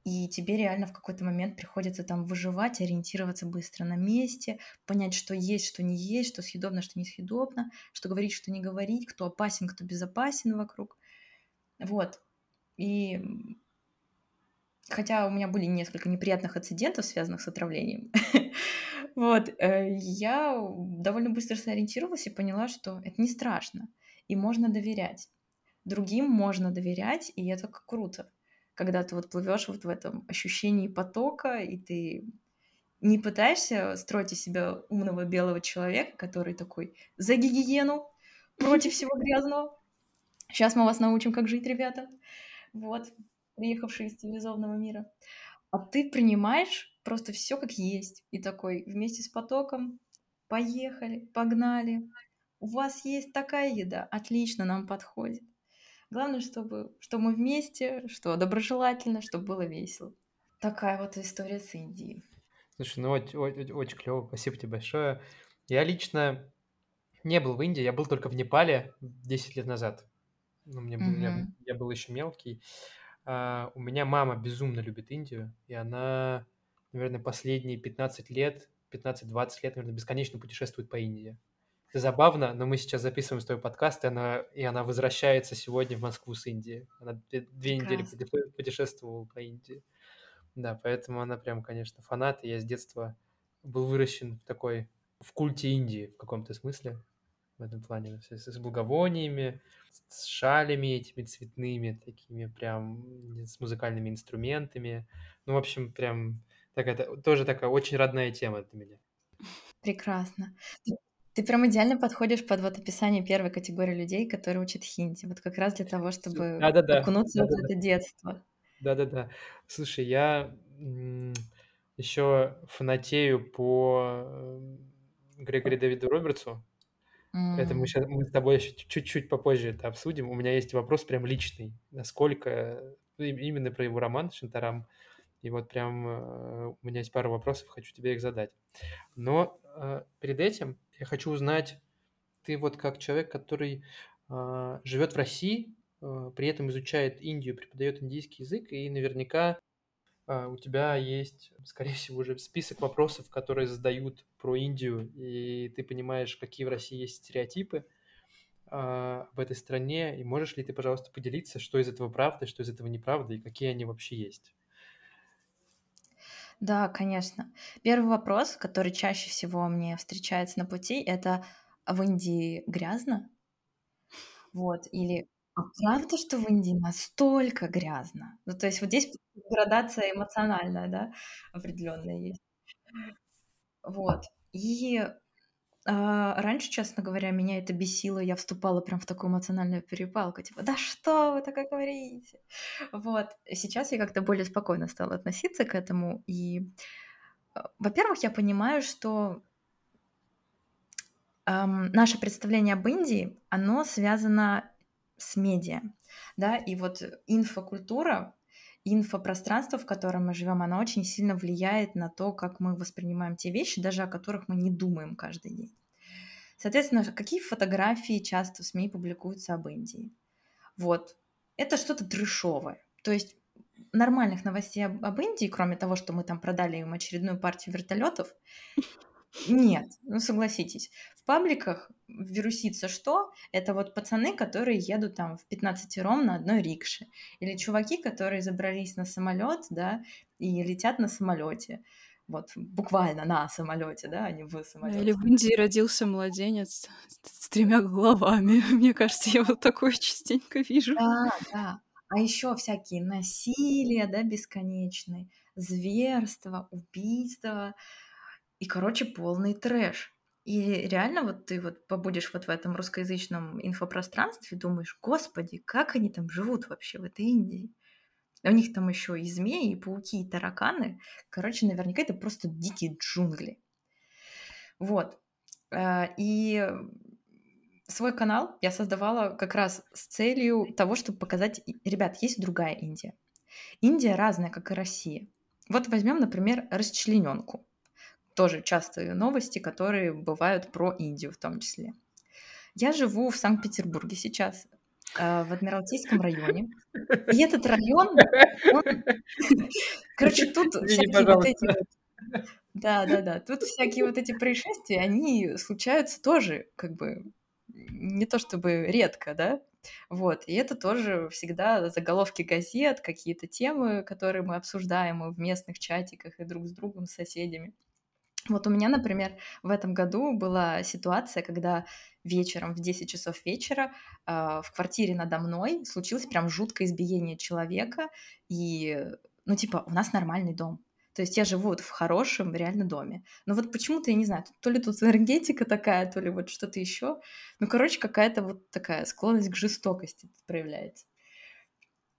[SPEAKER 3] и тебе реально в какой-то момент приходится там выживать, ориентироваться быстро на месте, понять, что есть, что не есть, что съедобно, что несъедобно, что говорить, что не говорить, кто опасен, кто безопасен вокруг. Вот. И хотя у меня были несколько неприятных инцидентов, связанных с отравлением, вот, э, я довольно быстро сориентировалась и поняла, что это не страшно, и можно доверять. Другим можно доверять, и это круто когда ты вот плывешь вот в этом ощущении потока, и ты не пытаешься строить из себя умного белого человека, который такой за гигиену, против всего грязного. Сейчас мы вас научим, как жить, ребята. Вот, приехавшие из цивилизованного мира. А ты принимаешь просто все как есть. И такой вместе с потоком поехали, погнали. У вас есть такая еда, отлично, нам подходит. Главное, чтобы, что мы вместе, что доброжелательно, чтобы было весело. Такая вот история с Индией.
[SPEAKER 1] Слушай, ну очень, очень, очень клево, спасибо тебе большое. Я лично не был в Индии, я был только в Непале 10 лет назад. Ну, мне mm-hmm. я, я был еще мелкий. А, у меня мама безумно любит Индию, и она, наверное, последние 15 лет, 15-20 лет, наверное, бесконечно путешествует по Индии забавно, но мы сейчас записываем свой подкаст, и она, и она возвращается сегодня в Москву с Индии. Она две, две недели путешествовала по Индии. Да, поэтому она прям, конечно, фанат. И я с детства был выращен в такой, в культе Индии в каком-то смысле. В этом плане. С, с благовониями, с шалями этими цветными, такими прям, с музыкальными инструментами. Ну, в общем, прям такая, тоже такая очень родная тема для меня.
[SPEAKER 3] Прекрасно. Ты прям идеально подходишь под вот описание первой категории людей, которые учат хинди. Вот как раз для того, чтобы Да-да-да. окунуться вот в это детство.
[SPEAKER 1] Да-да-да. Слушай, я еще фанатею по Грегори Дэвиду Робертсу. Это мы сейчас мы с тобой еще чуть-чуть попозже это обсудим. У меня есть вопрос прям личный. Насколько именно про его роман «Шантарам». И вот прям э, у меня есть пару вопросов, хочу тебе их задать. Но э, перед этим я хочу узнать, ты вот как человек, который э, живет в России, при этом изучает Индию, преподает индийский язык, и наверняка у тебя есть, скорее всего, уже список вопросов, которые задают про Индию, и ты понимаешь, какие в России есть стереотипы в этой стране, и можешь ли ты, пожалуйста, поделиться, что из этого правда, что из этого неправда, и какие они вообще есть?
[SPEAKER 3] Да, конечно. Первый вопрос, который чаще всего мне встречается на пути, это «А в Индии грязно? Вот, или а правда, что в Индии настолько грязно? Ну, то есть вот здесь градация эмоциональная, да, определенная есть. Вот. И а, раньше, честно говоря, меня это бесило, я вступала прям в такую эмоциональную перепалку, типа, да что вы такое говорите? Вот. Сейчас я как-то более спокойно стала относиться к этому, и, а, во-первых, я понимаю, что эм, наше представление об Индии, оно связано с медиа, да, и вот инфокультура, инфопространство, в котором мы живем, оно очень сильно влияет на то, как мы воспринимаем те вещи, даже о которых мы не думаем каждый день. Соответственно, какие фотографии часто в СМИ публикуются об Индии? Вот. Это что-то трешовое. То есть нормальных новостей об, об Индии, кроме того, что мы там продали им очередную партию вертолетов, нет, ну согласитесь. В пабликах вирусится что? Это вот пацаны, которые едут там в 15 ром на одной рикше. Или чуваки, которые забрались на самолет, да, и летят на самолете. Вот, буквально на самолете, да, а не в самолете.
[SPEAKER 2] Или в Индии родился младенец с тремя головами. Мне кажется, я вот такое частенько вижу.
[SPEAKER 3] Да, да. А еще всякие насилия, да, бесконечные, зверства, убийства. И, короче, полный трэш. И реально вот ты вот побудешь вот в этом русскоязычном инфопространстве, думаешь, господи, как они там живут вообще в этой Индии? У них там еще и змеи, и пауки, и тараканы. Короче, наверняка это просто дикие джунгли. Вот. Э, и свой канал я создавала как раз с целью того, чтобы показать, ребят, есть другая Индия. Индия разная, как и Россия. Вот возьмем, например, расчлененку тоже частые новости, которые бывают про Индию в том числе. Я живу в Санкт-Петербурге сейчас, э, в Адмиралтейском районе. И этот район, он... короче, тут всякие вот эти вот... Да, да, да. Тут всякие вот эти происшествия, они случаются тоже, как бы, не то чтобы редко, да, вот, и это тоже всегда заголовки газет, какие-то темы, которые мы обсуждаем в местных чатиках и друг с другом, с соседями. Вот у меня, например, в этом году была ситуация, когда вечером в 10 часов вечера э, в квартире надо мной случилось прям жуткое избиение человека, и, ну, типа, у нас нормальный дом. То есть я живу вот в хорошем, реально доме. Но вот почему-то, я не знаю, то ли тут энергетика такая, то ли вот что-то еще. Ну, короче, какая-то вот такая склонность к жестокости проявляется.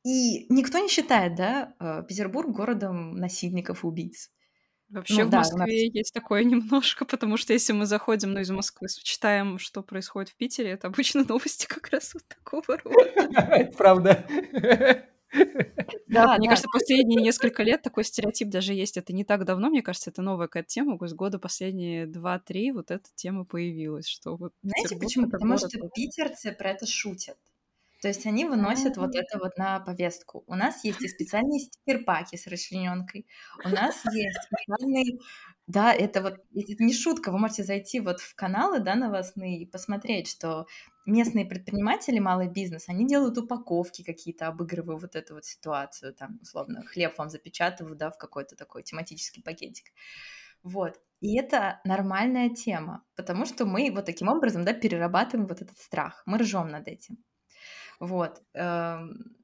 [SPEAKER 3] И никто не считает, да, э, Петербург городом насильников и убийц.
[SPEAKER 2] Вообще ну, в да, Москве нас... есть такое немножко, потому что если мы заходим ну, из Москвы, читаем, что происходит в Питере, это обычно новости как раз вот такого рода.
[SPEAKER 1] Это правда.
[SPEAKER 2] Да, мне кажется, последние несколько лет такой стереотип даже есть. Это не так давно, мне кажется, это новая какая-то тема. С года последние два-три вот эта тема появилась. Что вот
[SPEAKER 3] Знаете почему? Потому что питерцы про это шутят. То есть они выносят вот это вот на повестку. У нас есть и специальные стикер-паки с расчлененкой. У нас есть специальный... Да, это вот это не шутка. Вы можете зайти вот в каналы, да, новостные и посмотреть, что местные предприниматели, малый бизнес, они делают упаковки какие-то, обыгрывая вот эту вот ситуацию, там, условно, хлеб вам запечатывают, да, в какой-то такой тематический пакетик. Вот. И это нормальная тема, потому что мы вот таким образом, да, перерабатываем вот этот страх. Мы ржем над этим. Вот. Эм,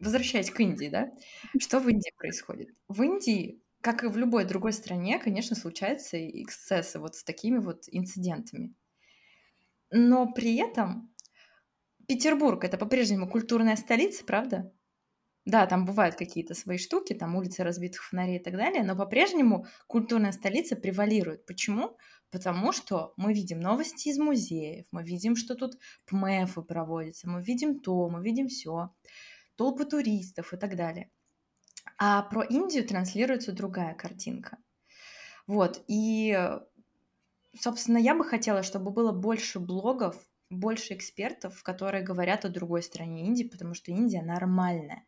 [SPEAKER 3] возвращаясь к Индии, да? Что в Индии происходит? В Индии, как и в любой другой стране, конечно, случаются эксцессы вот с такими вот инцидентами. Но при этом Петербург — это по-прежнему культурная столица, правда? Да, там бывают какие-то свои штуки, там улицы разбитых фонарей и так далее, но по-прежнему культурная столица превалирует. Почему? Потому что мы видим новости из музеев, мы видим, что тут ПМЭФы проводятся, мы видим то, мы видим все, толпы туристов и так далее. А про Индию транслируется другая картинка. Вот, и, собственно, я бы хотела, чтобы было больше блогов, больше экспертов, которые говорят о другой стране Индии, потому что Индия нормальная.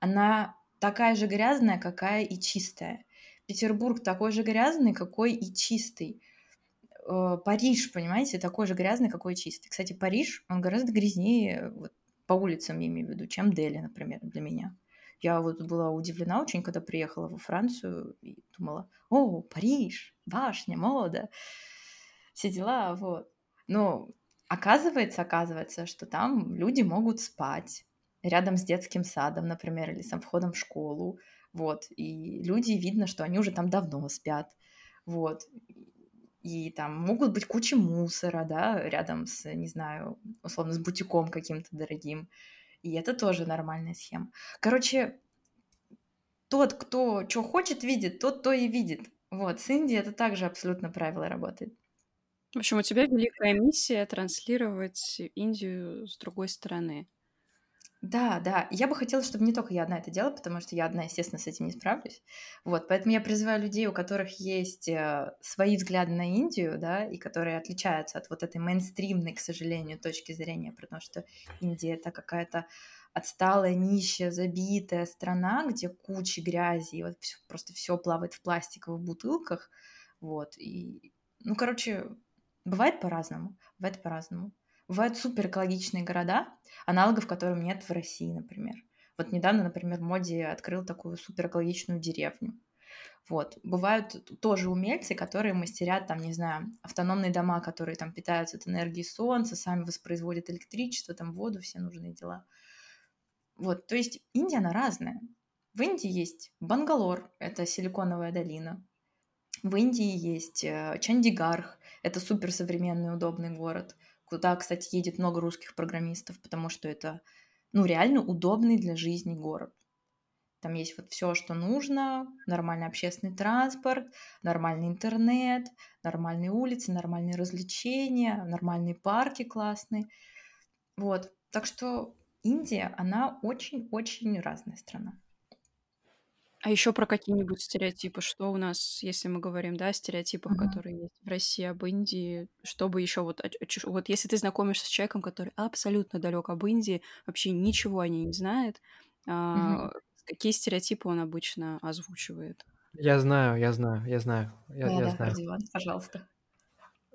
[SPEAKER 3] Она такая же грязная, какая и чистая. Петербург такой же грязный, какой и чистый. Э, Париж, понимаете, такой же грязный, какой чистый. Кстати, Париж, он гораздо грязнее вот, по улицам, я имею в виду, чем Дели, например, для меня. Я вот была удивлена очень, когда приехала во Францию и думала, о, Париж, башня, мода, все дела, вот. Но оказывается, оказывается, что там люди могут спать рядом с детским садом, например, или сам входом в школу, вот, и люди, видно, что они уже там давно спят, вот. И там могут быть куча мусора, да, рядом с, не знаю, условно, с бутиком каким-то дорогим. И это тоже нормальная схема. Короче, тот, кто что хочет, видит, тот то и видит. Вот, с Индией это также абсолютно правило работает.
[SPEAKER 2] В общем, у тебя великая миссия транслировать Индию с другой стороны.
[SPEAKER 3] Да, да. Я бы хотела, чтобы не только я одна это делала, потому что я одна, естественно, с этим не справлюсь. Вот, поэтому я призываю людей, у которых есть э, свои взгляды на Индию, да, и которые отличаются от вот этой мейнстримной, к сожалению, точки зрения, потому что Индия это какая-то отсталая, нищая, забитая страна, где куча грязи, и вот всё, просто все плавает в пластиковых бутылках, вот, и, ну, короче, бывает по-разному, бывает по-разному. Бывают супер экологичные города, аналогов которым нет в России, например. Вот недавно, например, Моди открыл такую супер экологичную деревню. Вот. Бывают тоже умельцы, которые мастерят, там, не знаю, автономные дома, которые там питаются от энергии солнца, сами воспроизводят электричество, там, воду, все нужные дела. Вот, то есть Индия, она разная. В Индии есть Бангалор, это силиконовая долина. В Индии есть э, Чандигарх, это суперсовременный удобный город куда, кстати, едет много русских программистов, потому что это, ну, реально удобный для жизни город. Там есть вот все, что нужно, нормальный общественный транспорт, нормальный интернет, нормальные улицы, нормальные развлечения, нормальные парки классные. Вот. Так что Индия, она очень-очень разная страна.
[SPEAKER 2] А еще про какие-нибудь стереотипы, что у нас, если мы говорим, да, о стереотипах,
[SPEAKER 3] Мгм.
[SPEAKER 2] которые есть в России об Индии, чтобы еще вот, о ч- вот если ты знакомишься с человеком, который абсолютно далек об Индии, вообще ничего о ней не знает, а,
[SPEAKER 3] Мгм.
[SPEAKER 2] какие стереотипы он обычно озвучивает?
[SPEAKER 1] Я знаю, я знаю, я знаю, я, я
[SPEAKER 3] да,
[SPEAKER 1] знаю.
[SPEAKER 3] Родион, пожалуйста.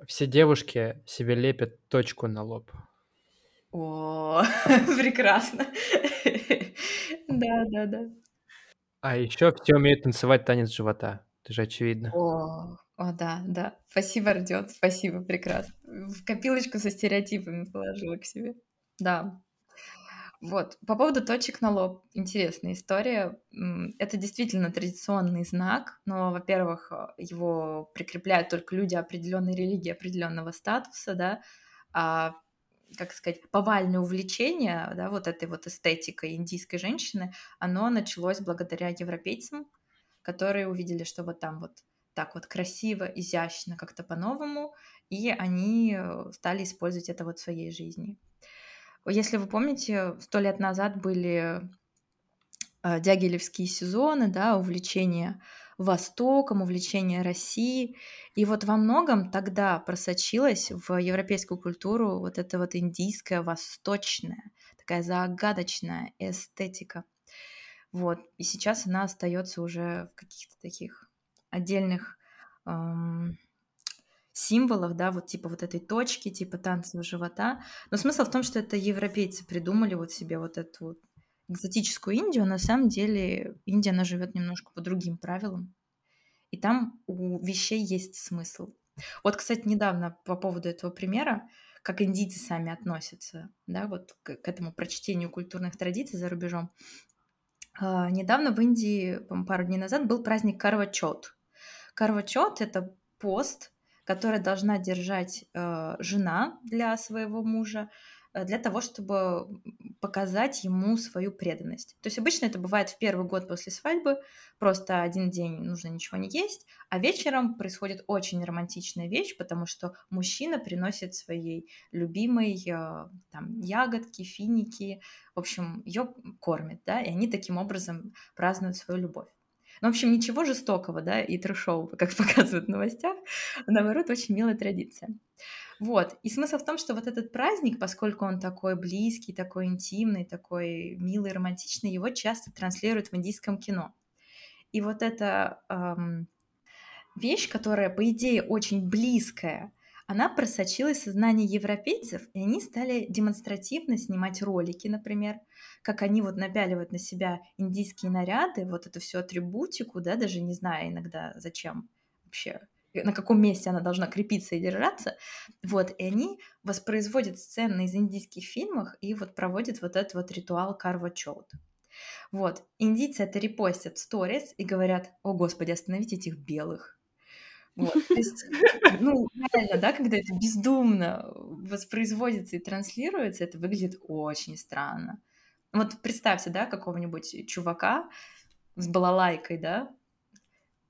[SPEAKER 1] Все девушки себе лепят точку на лоб.
[SPEAKER 3] О, прекрасно. Да, да, да.
[SPEAKER 1] А еще все умеют танцевать танец живота. Это же очевидно.
[SPEAKER 3] О, о, да, да. Спасибо, Родион, спасибо, прекрасно. В копилочку со стереотипами положила к себе. Да. Вот, по поводу точек на лоб. Интересная история. Это действительно традиционный знак, но, во-первых, э, его прикрепляют только люди определенной религии, определенного статуса, да, а как сказать, повальное увлечение, да, вот этой вот эстетикой индийской женщины, оно началось благодаря европейцам, которые увидели, что вот там вот так вот красиво, изящно, как-то по-новому, и они э, стали использовать это вот в своей жизни. Если вы помните, сто лет назад были э, дягилевские сезоны, да, увлечение Востоком, увлечение России. И вот во многом тогда просочилась в европейскую культуру вот эта вот индийская, восточная, такая загадочная эстетика. Вот. И сейчас она остается уже в каких-то таких отдельных эм, символах, да, вот типа вот этой точки, типа танца живота. Но смысл в том, что это европейцы придумали вот себе вот эту вот экзотическую Индию, на самом деле Индия, она живет немножко по другим правилам. И там у вещей есть смысл. Вот, кстати, недавно по поводу этого примера, как индийцы сами относятся, да, вот к, к этому прочтению культурных традиций за рубежом. А, недавно в Индии, пару дней назад был праздник Карвачот. Карвачот — это пост, который должна держать э, жена для своего мужа, э, для того, чтобы показать ему свою преданность. То есть обычно это бывает в первый год после свадьбы, просто один день нужно ничего не есть, а вечером происходит очень романтичная вещь, потому что мужчина приносит своей любимой э, там ягодки, финики, в общем, ее кормит, да, и они таким образом празднуют свою любовь. Ну, в общем, ничего жестокого, да, и трешового, как показывают в новостях, наоборот, очень милая традиция. Вот, и смысл в том, что вот этот праздник, поскольку он такой близкий, такой интимный, такой милый, романтичный, его часто транслируют в индийском кино. И вот эта эм, вещь, которая, по идее, очень близкая, она просочилась в сознание европейцев, и они стали демонстративно снимать ролики, например, как они вот напяливают на себя индийские наряды, вот эту всю атрибутику, да, даже не знаю иногда зачем вообще, на каком месте она должна крепиться и держаться, вот, и они воспроизводят сцены из индийских фильмов и вот проводят вот этот вот ритуал карва чоут. Вот, индийцы это репостят сторис и говорят, о господи, остановите этих белых, Вот, то есть, ну, реально, да, когда это бездумно воспроизводится и транслируется, это выглядит очень странно. Вот представьте, да, какого-нибудь чувака с балалайкой, да,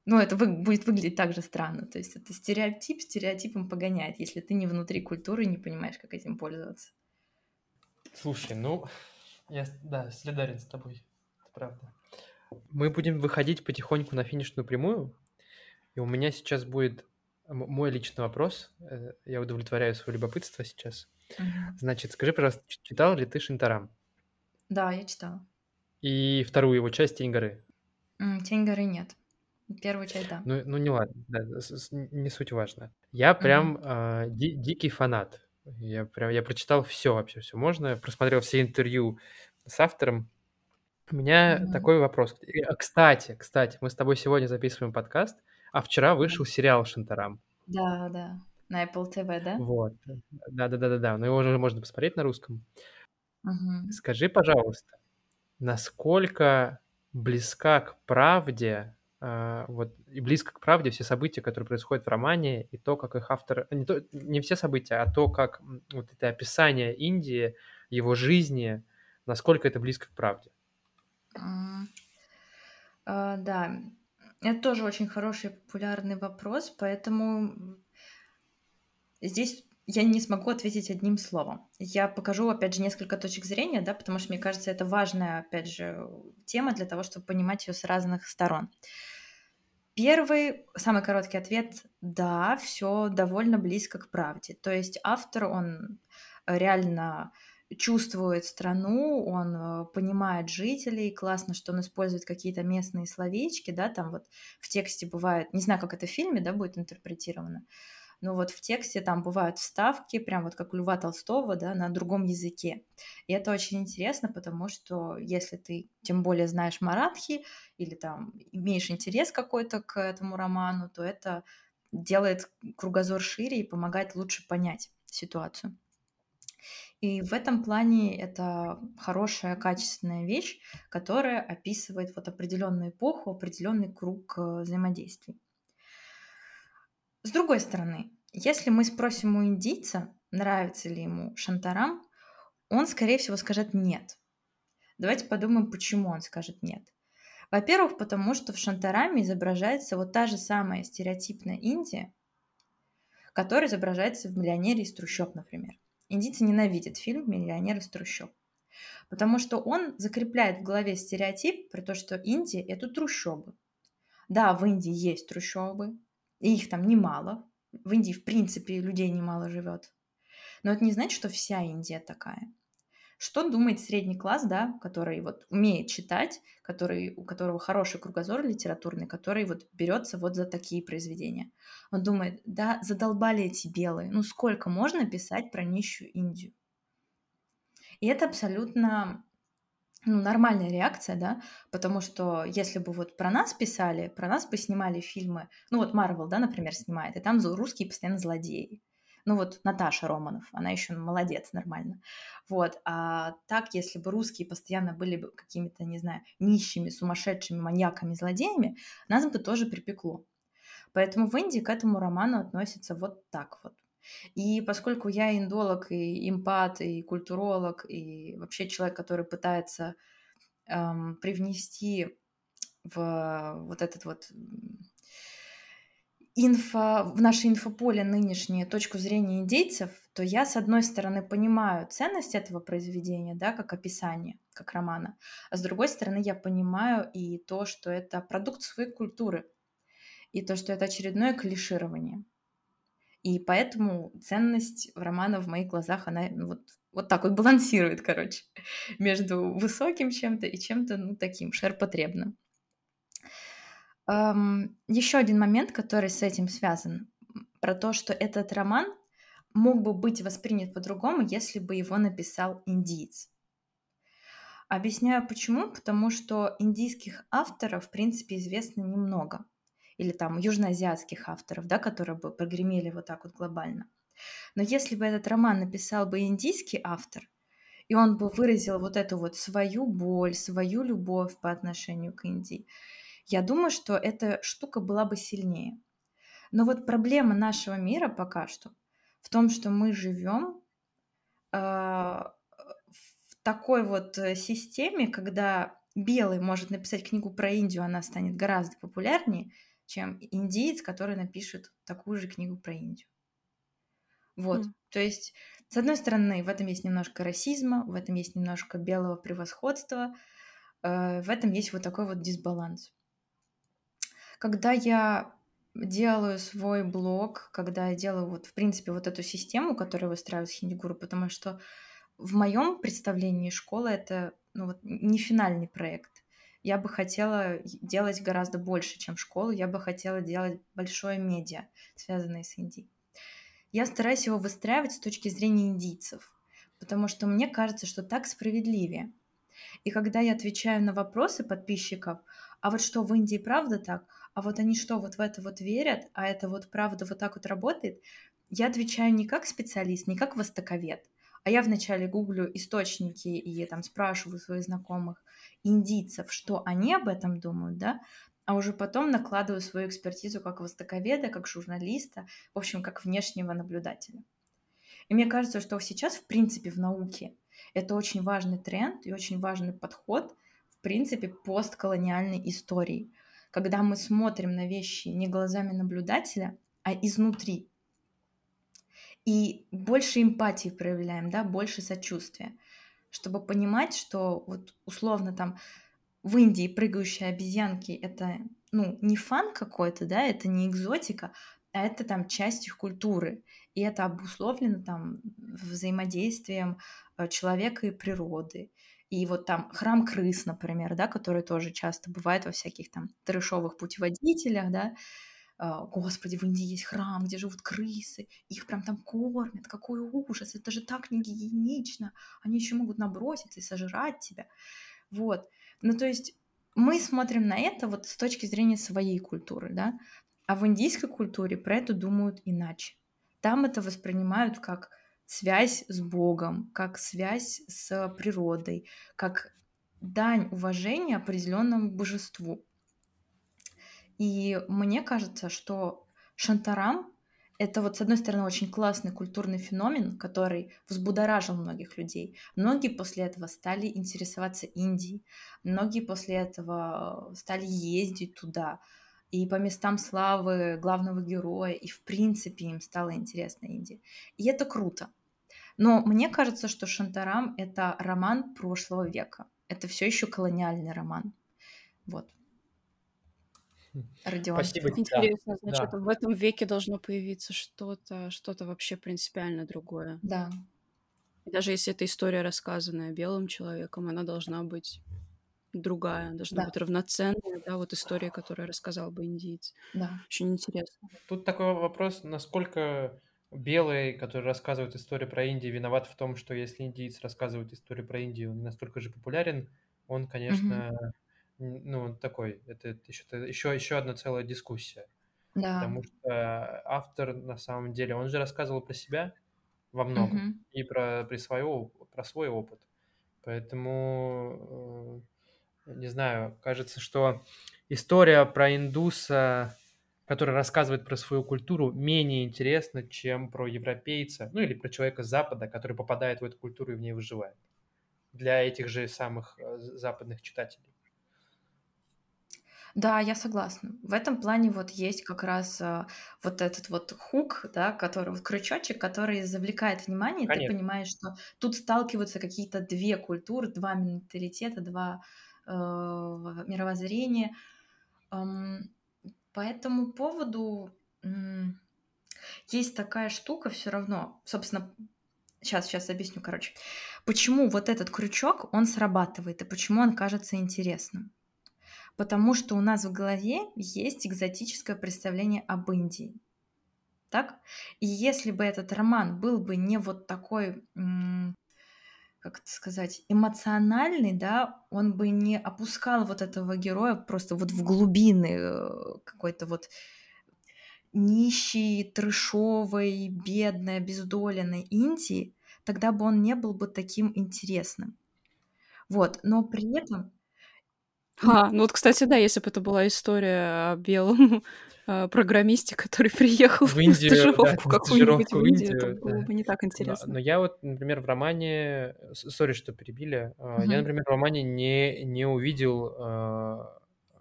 [SPEAKER 3] ну, это вы, будет выглядеть так же странно. То есть это стереотип стереотипом погоняет, если ты не внутри культуры и не понимаешь, как этим пользоваться.
[SPEAKER 1] Слушай, ну, я, да, солидарен с тобой, это правда. Мы будем выходить потихоньку на финишную прямую, и у меня сейчас будет мой личный вопрос. Э, я удовлетворяю свое любопытство сейчас. Угу. Значит, скажи, пожалуйста, читал ли ты Шинтарам?
[SPEAKER 3] Да, я читала.
[SPEAKER 1] И вторую его часть «Тень горы»?
[SPEAKER 3] «Тень горы» нет. Первую часть, да.
[SPEAKER 1] Ну, ну не ладно, да, не суть важно. Я прям э, ди- дикий фанат. Я прям я прочитал все вообще, все можно. Просмотрел все интервью с автором. У меня mm такой вопрос. А, кстати, кстати, мы с тобой сегодня записываем подкаст, а вчера вышел сериал Шантарам.
[SPEAKER 3] Да, да. На Apple TV, да?
[SPEAKER 1] Вот. Да, да, да, да, да. Но его уже можно посмотреть на русском. mm Скажи, пожалуйста, насколько близка к правде вот и близко к правде все события, которые происходят в романе, и то, как их автор... Не, то, не все события, а то, как вот это описание Индии, его жизни, насколько это близко к правде.
[SPEAKER 3] Uh, uh, да, это тоже очень хороший популярный вопрос, поэтому здесь я не смогу ответить одним словом. Я покажу, опять же, несколько точек зрения, да, потому что, мне кажется, это важная, опять же, тема для того, чтобы понимать ее с разных сторон. Первый, самый короткий ответ – да, все довольно близко к правде. То есть автор, он реально чувствует страну, он э, понимает жителей, классно, что он использует какие-то местные словечки, да, там вот в тексте бывает, не знаю, как это в фильме, да, будет интерпретировано, но вот в тексте там бывают вставки, прям вот как у Льва Толстого, да, на другом языке. И это очень интересно, потому что если ты тем более знаешь маратхи или там имеешь интерес какой-то к этому роману, то это делает кругозор шире и помогает лучше понять ситуацию. И в этом плане это хорошая, качественная вещь, которая описывает вот определенную эпоху, определенный круг э, взаимодействий. С другой стороны, если мы спросим у индийца, нравится ли ему Шантарам, он, скорее всего, скажет «нет». Давайте подумаем, почему он скажет «нет». Во-первых, потому что в Шантараме изображается вот та же самая стереотипная Индия, которая изображается в «Миллионере из трущоб», например. Индийцы ненавидят фильм «Миллионер из трущоб», потому что он закрепляет в голове стереотип про то, что Индия – это трущобы. Да, в Индии есть трущобы, и их там немало. В Индии, в принципе, людей немало живет. Но это не значит, что вся Индия такая. Что думает средний класс, да, который вот умеет читать, который, у которого хороший кругозор литературный, который вот берется вот за такие произведения. Он думает, да, задолбали эти белые, ну сколько можно писать про нищую Индию? И это абсолютно ну, нормальная реакция, да, потому что если бы вот про нас писали, про нас бы снимали фильмы, ну вот Марвел, да, например, снимает, и там русские постоянно злодеи. Ну вот Наташа Романов, она еще молодец, нормально. Вот, а так, если бы русские постоянно были бы какими-то, не знаю, нищими, сумасшедшими маньяками, злодеями, нас бы тоже припекло. Поэтому в Индии к этому роману относятся вот так вот. И поскольку я индолог, и импат, и культуролог, и вообще человек, который пытается эм, привнести в вот этот вот инфо, в наше инфополе нынешнее точку зрения индейцев, то я, с одной стороны, понимаю ценность этого произведения, да, как описание, как романа, а с другой стороны, я понимаю и то, что это продукт своей культуры, и то, что это очередное клиширование. И поэтому ценность романа в моих глазах, она ну, вот, вот так вот балансирует, короче, между высоким чем-то и чем-то, ну, таким шерпотребным. Эм, еще один момент, который с этим связан, про то, что этот роман мог бы быть воспринят по-другому, если бы его написал индиец. Объясняю почему. Потому что индийских авторов, в принципе, известно немного или там южноазиатских авторов, да, которые бы прогремели вот так вот глобально. Но если бы этот роман написал бы индийский автор, и он бы выразил вот эту вот свою боль, свою любовь по отношению к Индии, я думаю, что эта штука была бы сильнее. Но вот проблема нашего мира пока что в том, что мы живем э, в такой вот э, системе, когда белый может написать книгу про Индию, она станет гораздо популярнее, чем индиец, который напишет такую же книгу про Индию. Вот, mm. то есть, с одной стороны, в этом есть немножко расизма, в этом есть немножко белого превосходства, э, в этом есть вот такой вот дисбаланс. Когда я делаю свой блог, когда я делаю вот, в принципе, вот эту систему, которую выстраиваю с Хиндигуру, потому что в моем представлении школа это ну, вот, не финальный проект. Я бы хотела делать гораздо больше, чем школу. Я бы хотела делать большое медиа, связанное с Индией. Я стараюсь его выстраивать с точки зрения индийцев, потому что мне кажется, что так справедливее. И когда я отвечаю на вопросы подписчиков, а вот что в Индии правда так, а вот они что, вот в это вот верят, а это вот правда вот так вот работает, я отвечаю не как специалист, не как востоковед, а я вначале гуглю источники и там спрашиваю своих знакомых индийцев, что они об этом думают, да, а уже потом накладываю свою экспертизу как востоковеда, как журналиста, в общем, как внешнего наблюдателя. И мне кажется, что сейчас, в принципе, в науке это очень важный тренд и очень важный подход, в принципе, постколониальной истории, когда мы смотрим на вещи не глазами наблюдателя, а изнутри, и больше эмпатии проявляем, да, больше сочувствия, чтобы понимать, что вот условно там в Индии прыгающие обезьянки это ну не фан какой-то, да, это не экзотика, а это там часть их культуры, и это обусловлено там взаимодействием э, человека и природы. И вот там храм крыс, например, да, который тоже часто бывает во всяких там трешовых путеводителях, да, господи, в Индии есть храм, где живут крысы, их прям там кормят, какой ужас, это же так не гигиенично, они еще могут наброситься и сожрать тебя. Вот. Ну, то есть мы смотрим на это вот с точки зрения своей культуры, да, а в индийской культуре про это думают иначе. Там это воспринимают как связь с Богом, как связь с природой, как дань уважения определенному божеству. И мне кажется, что Шантарам — это вот, с одной стороны, очень классный культурный феномен, который взбудоражил многих людей. Многие после этого стали интересоваться Индией, многие после этого стали ездить туда, и по местам славы главного героя, и в принципе им стало интересно Индия. И это круто. Но мне кажется, что Шантарам — это роман прошлого века. Это все еще колониальный роман. Вот.
[SPEAKER 2] Родион. Спасибо. Интересно, да. значит, да. в этом веке должно появиться что-то, что-то вообще принципиально другое.
[SPEAKER 3] Да.
[SPEAKER 2] И даже если эта история рассказанная белым человеком, она должна быть другая, должна да. быть равноценная, да, вот история, которую рассказал бы индиец.
[SPEAKER 3] Да.
[SPEAKER 2] Очень интересно.
[SPEAKER 1] Тут такой вопрос, насколько белый, который рассказывает историю про Индию, виноват в том, что если индиец рассказывает историю про Индию, он настолько же популярен, он, конечно, угу ну, такой, это еще, еще, еще одна целая дискуссия.
[SPEAKER 3] Да.
[SPEAKER 1] Потому что автор, на самом деле, он же рассказывал про себя во многом угу. и про, про, свое, про свой опыт. Поэтому, э, не знаю, кажется, что история про индуса, который рассказывает про свою культуру, менее интересна, чем про европейца, ну или про человека с Запада, который попадает в эту культуру и в ней выживает. Для этих же самых э, западных читателей.
[SPEAKER 3] Да, я согласна. В этом плане вот есть как раз а, вот этот вот хук, да, который вот крючочек, который завлекает внимание. Ты понимаешь, что тут сталкиваются какие-то две культуры, два менталитета, два э, мировоззрения. Эм, по этому поводу м, есть такая штука все равно. Собственно, сейчас, сейчас объясню, короче. Почему вот этот крючок, он срабатывает, и почему он кажется интересным потому что у нас в голове есть экзотическое представление об Индии. Так? И если бы этот роман был бы не вот такой, как это сказать, эмоциональный, да, он бы не опускал вот этого героя просто вот в глубины э, какой-то вот нищей, трешовой, бедной, обездоленной Индии, тогда бы он не был бы таким интересным. Вот, но при этом
[SPEAKER 2] а, ну вот, кстати, да, если бы это была история о белом э, программисте, который приехал
[SPEAKER 1] в Индию,
[SPEAKER 2] на стажировку
[SPEAKER 1] да,
[SPEAKER 2] какую-нибудь
[SPEAKER 1] в
[SPEAKER 2] в Индию, это было
[SPEAKER 1] да.
[SPEAKER 2] бы не так
[SPEAKER 1] Но,
[SPEAKER 2] интересно.
[SPEAKER 1] но я вот, например, в романе, сори, что перебили, uh, я, например, в романе не, не увидел uh,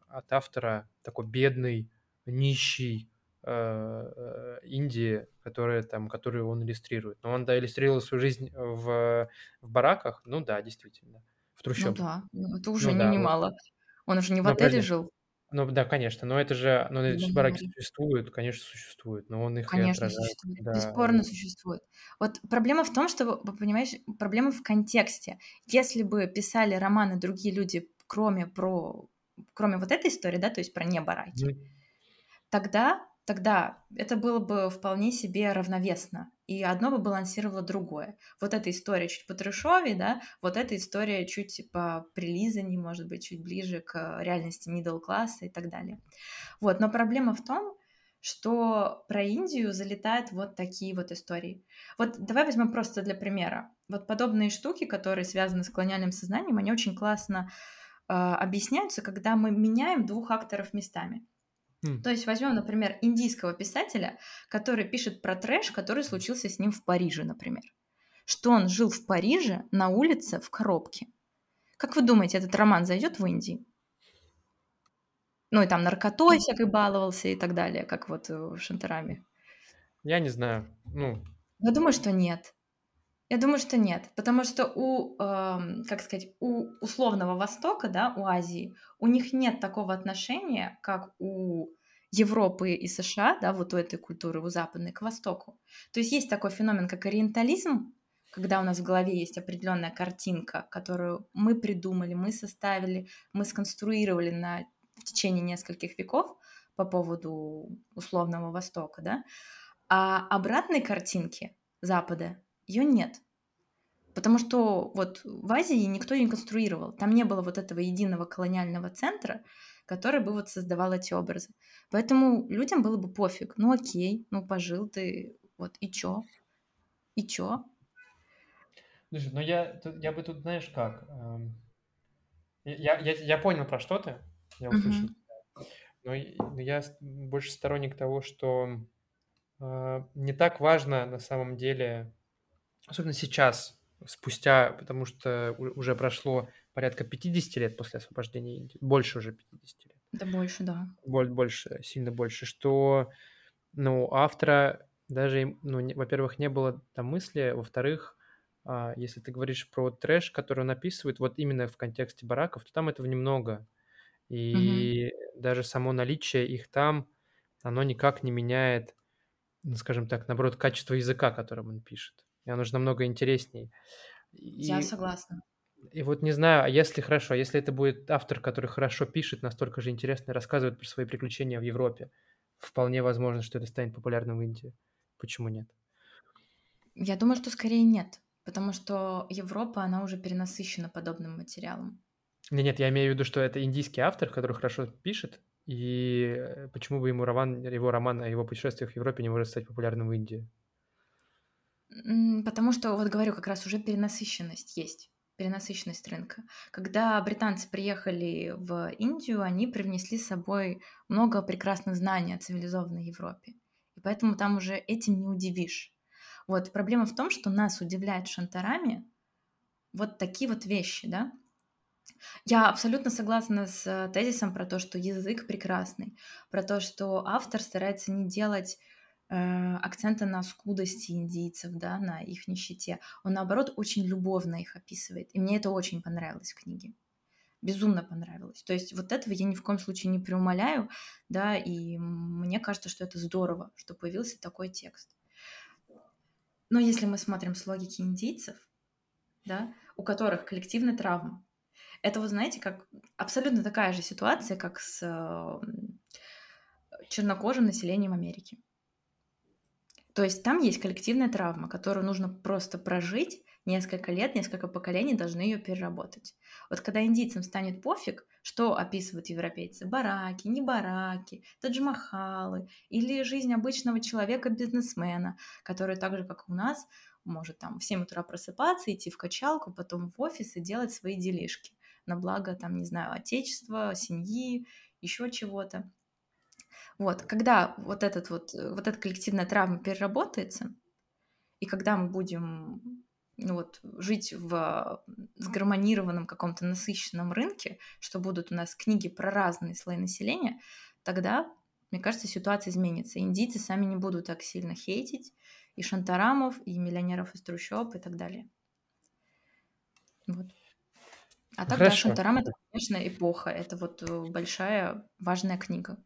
[SPEAKER 1] от автора такой бедный, нищий uh, Индии, которая там, которую он иллюстрирует. Но он, да, иллюстрировал свою жизнь в, в бараках, ну да, действительно, в трущобах.
[SPEAKER 3] Ну да, ну, это уже
[SPEAKER 1] ну, да,
[SPEAKER 3] немало. Вот. Он уже не в
[SPEAKER 1] но,
[SPEAKER 3] отеле
[SPEAKER 1] подожди.
[SPEAKER 3] жил.
[SPEAKER 1] Ну да, конечно, но это же, ну, эти бараки существуют, конечно, существуют, но он их и
[SPEAKER 3] Конечно,
[SPEAKER 1] отражает,
[SPEAKER 3] существует.
[SPEAKER 1] да.
[SPEAKER 3] Бесспорно существует. Вот проблема в том, что, понимаешь, проблема в контексте. Если бы писали романы другие люди, кроме про, кроме вот этой истории, да, то есть про не бараки,
[SPEAKER 1] Мгм.
[SPEAKER 3] тогда, тогда это было бы вполне себе равновесно, и одно бы балансировало другое. Вот эта история чуть по трешове, да, вот эта история чуть по прилизанней, может быть, чуть ближе к реальности middle класса и так далее. Вот, но проблема в том, что про Индию залетают вот такие вот истории. Вот давай возьмем просто для примера. Вот подобные штуки, которые связаны с колониальным сознанием, они очень классно э, объясняются, когда мы меняем двух акторов местами. То есть возьмем, например, индийского писателя, который пишет про трэш, который случился с ним в Париже, например. Что он жил в Париже на улице в коробке. Как вы думаете, этот роман зайдет в Индии? Ну и там наркотой всякой баловался и так далее, как вот э, в Шантараме.
[SPEAKER 1] Я не знаю, ну,
[SPEAKER 3] Я думаю, что нет. Я думаю, что нет, потому что у, эм, как сказать, у условного Востока, да, у Азии, у них нет такого отношения, как у Европы и США, да, вот у этой культуры, у западной, к Востоку. То есть есть такой феномен, как ориентализм, когда у нас в голове есть определенная картинка, которую мы придумали, мы составили, мы сконструировали на, в течение нескольких веков по поводу условного Востока, да, а обратной картинки Запада ее нет. Потому что вот в Азии никто не конструировал. Там не было вот этого единого колониального центра, который бы вот создавал эти образы. Поэтому людям было бы пофиг. Ну окей, ну пожил ты, вот и чё? И чё?
[SPEAKER 1] Слушай, ну я, я бы тут, знаешь как, эм, я, я, я понял, про что ты, я услышал но, но я больше сторонник того, что э, не так важно на самом деле, особенно сейчас, спустя, потому что уже прошло порядка 50 лет после освобождения Индии, больше уже 50 лет.
[SPEAKER 3] Да больше, да.
[SPEAKER 1] Боль- больше, сильно больше, что, ну, автора даже, ну, не- во-первых, не было там мысли, во-вторых, а, если ты говоришь про трэш, который он описывает, вот именно в контексте бараков, то там этого немного. И даже само наличие их там, оно никак не меняет, ну, скажем так, наоборот, качество языка, которым он пишет. И оно же намного интересней.
[SPEAKER 3] Я
[SPEAKER 1] И
[SPEAKER 3] согласна.
[SPEAKER 1] и вот не знаю, а если хорошо, если это будет автор, который хорошо пишет, настолько же интересно и рассказывает про свои приключения в Европе, вполне возможно, что это станет популярным в Индии. Почему нет?
[SPEAKER 3] Я думаю, что скорее нет, потому что Европа, она уже перенасыщена подобным материалом.
[SPEAKER 1] Не, нет, я имею в виду, что это индийский автор, который хорошо пишет, и э, почему бы ему роман, его роман о его путешествиях в Европе не может стать популярным в Индии?
[SPEAKER 3] Потому что, вот говорю, как раз уже перенасыщенность есть, перенасыщенность рынка. Когда британцы приехали в Индию, они привнесли с собой много прекрасных знаний о цивилизованной Европе. И поэтому там уже этим не удивишь. Вот проблема в том, что нас удивляет в Шантараме вот такие вот вещи, да. Я абсолютно согласна с э, тезисом про то, что язык прекрасный, про то, что автор старается не делать акцента на скудости индийцев, да, на их нищете. Он, наоборот, очень любовно их описывает. И мне это очень понравилось в книге. Безумно понравилось. То есть вот этого я ни в коем случае не преумоляю, да, и мне кажется, что это здорово, что появился такой текст. Но если мы смотрим с логики индийцев, да, у которых коллективная травма, это, вы знаете, как абсолютно такая же ситуация, как с э, чернокожим населением Америки. То есть там есть коллективная травма, которую нужно просто прожить несколько лет, несколько поколений должны ее переработать. Вот когда индийцам станет пофиг, что описывают европейцы, бараки, не бараки, таджмахалы или жизнь обычного человека-бизнесмена, который так же, как у нас, может там в 7 утра просыпаться, идти в качалку, потом в офис и делать свои делишки на благо, там, не знаю, отечества, семьи, еще чего-то. Вот, когда вот, этот вот, э, вот эта коллективная травма переработается, и когда мы будем ну, вот, жить в сгармонированном каком-то насыщенном рынке, что будут у нас книги про разные слои населения, тогда, мне кажется, ситуация изменится. Индийцы сами не будут так сильно хейтить и шантарамов, и миллионеров из трущоб и так далее. Вот. А так, Хорошо. да, Шантарам — это, конечно, эпоха. Это вот э, большая, важная книга.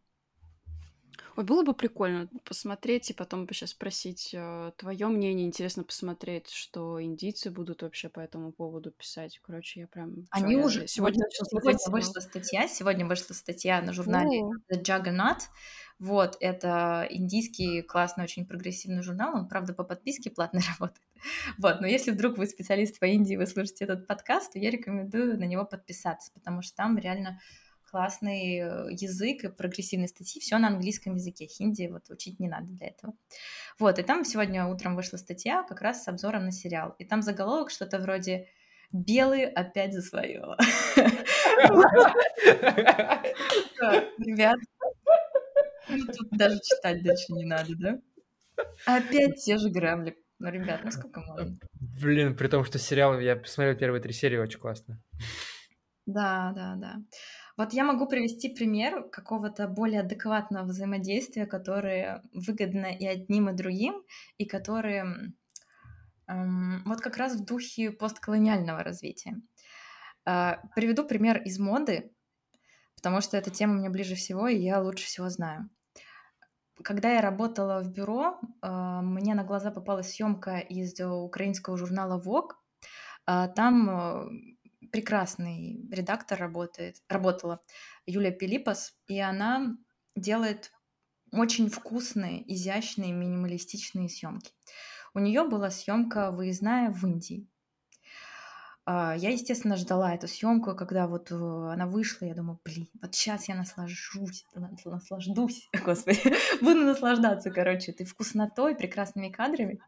[SPEAKER 2] Ой, было бы прикольно посмотреть и потом бы сейчас спросить э, твое мнение. Интересно посмотреть, что индийцы будут вообще по этому поводу писать. Короче, я прям...
[SPEAKER 3] Они я уже... Сегодня, сегодня вышла статья, сегодня вышла статья на журнале. The Juggernaut. Вот, это индийский классный, очень прогрессивный журнал. Он, правда, по подписке платно работает. Вот, но если вдруг вы специалист по Индии, вы слушаете этот подкаст, то я рекомендую на него подписаться, потому что там реально классный э, язык и прогрессивные статьи, все на английском языке. Хинди вот учить не надо для этого. Вот, и там сегодня утром вышла статья как раз с обзором на сериал. И там заголовок что-то вроде «Белые опять за свое». Ребят, ну, тут даже читать дальше не надо, да? Опять те же грабли. Ну, ребят, ну сколько можно?
[SPEAKER 1] Блин, при том, что сериал, я посмотрел первые три серии, очень классно.
[SPEAKER 3] Да, да, да. Вот я могу привести пример какого-то более адекватного взаимодействия, которое выгодно и одним, и другим, и которые эм, вот как раз в духе постколониального развития. Э, приведу пример из моды, потому что эта тема мне ближе всего, и я лучше всего знаю. Когда я работала в бюро, э, мне на глаза попала съемка из украинского журнала Vogue. Э, там э, прекрасный редактор работает, работала, Юлия Пилиппос, и она делает очень вкусные, изящные, минималистичные съемки. У нее была съемка выездная в Индии. А, я, естественно, ждала эту съемку, когда вот э, она вышла, я думаю, блин, вот сейчас я наслажусь, наслаждусь, господи, буду наслаждаться, короче, этой вкуснотой, прекрасными кадрами.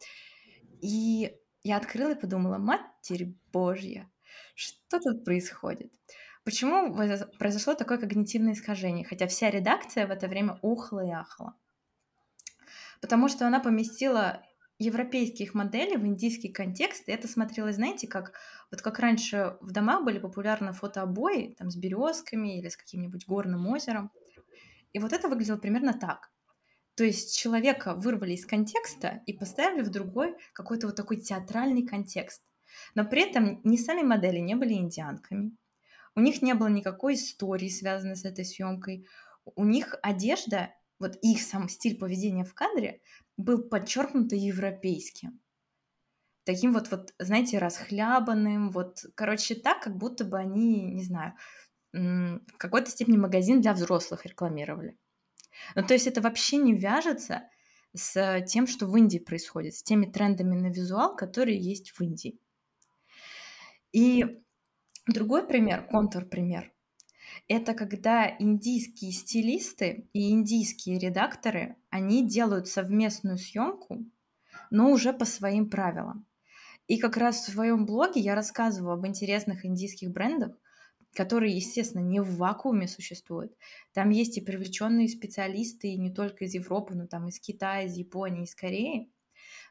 [SPEAKER 3] И я открыла и подумала, Матерь Божья, что тут происходит? Почему произошло такое когнитивное искажение, хотя вся редакция в это время ухла и ахла? Потому что она поместила европейских моделей в индийский контекст, и это смотрелось, знаете, как вот как раньше в домах были популярны фотообои там с березками или с каким-нибудь горным озером. И вот это выглядело примерно так. То есть человека вырвали из контекста и поставили в другой какой-то вот такой театральный контекст. Но при этом ни сами модели не были индианками, у них не было никакой истории, связанной с этой съемкой. У них одежда, вот их сам стиль поведения в кадре был подчеркнуто европейским. Таким вот, вот, знаете, расхлябанным, вот, короче, так, как будто бы они, не знаю, в какой-то степени магазин для взрослых рекламировали. Ну, то есть это вообще не вяжется с тем, что в Индии происходит, с теми трендами на визуал, которые есть в Индии. И другой пример, контур-пример, это когда индийские стилисты и индийские редакторы, они делают совместную съемку, но уже по своим правилам. И как раз в своем блоге я рассказываю об интересных индийских брендах, которые, естественно, не в вакууме существуют. Там есть и привлеченные специалисты, и не только из Европы, но там из Китая, из Японии, из Кореи.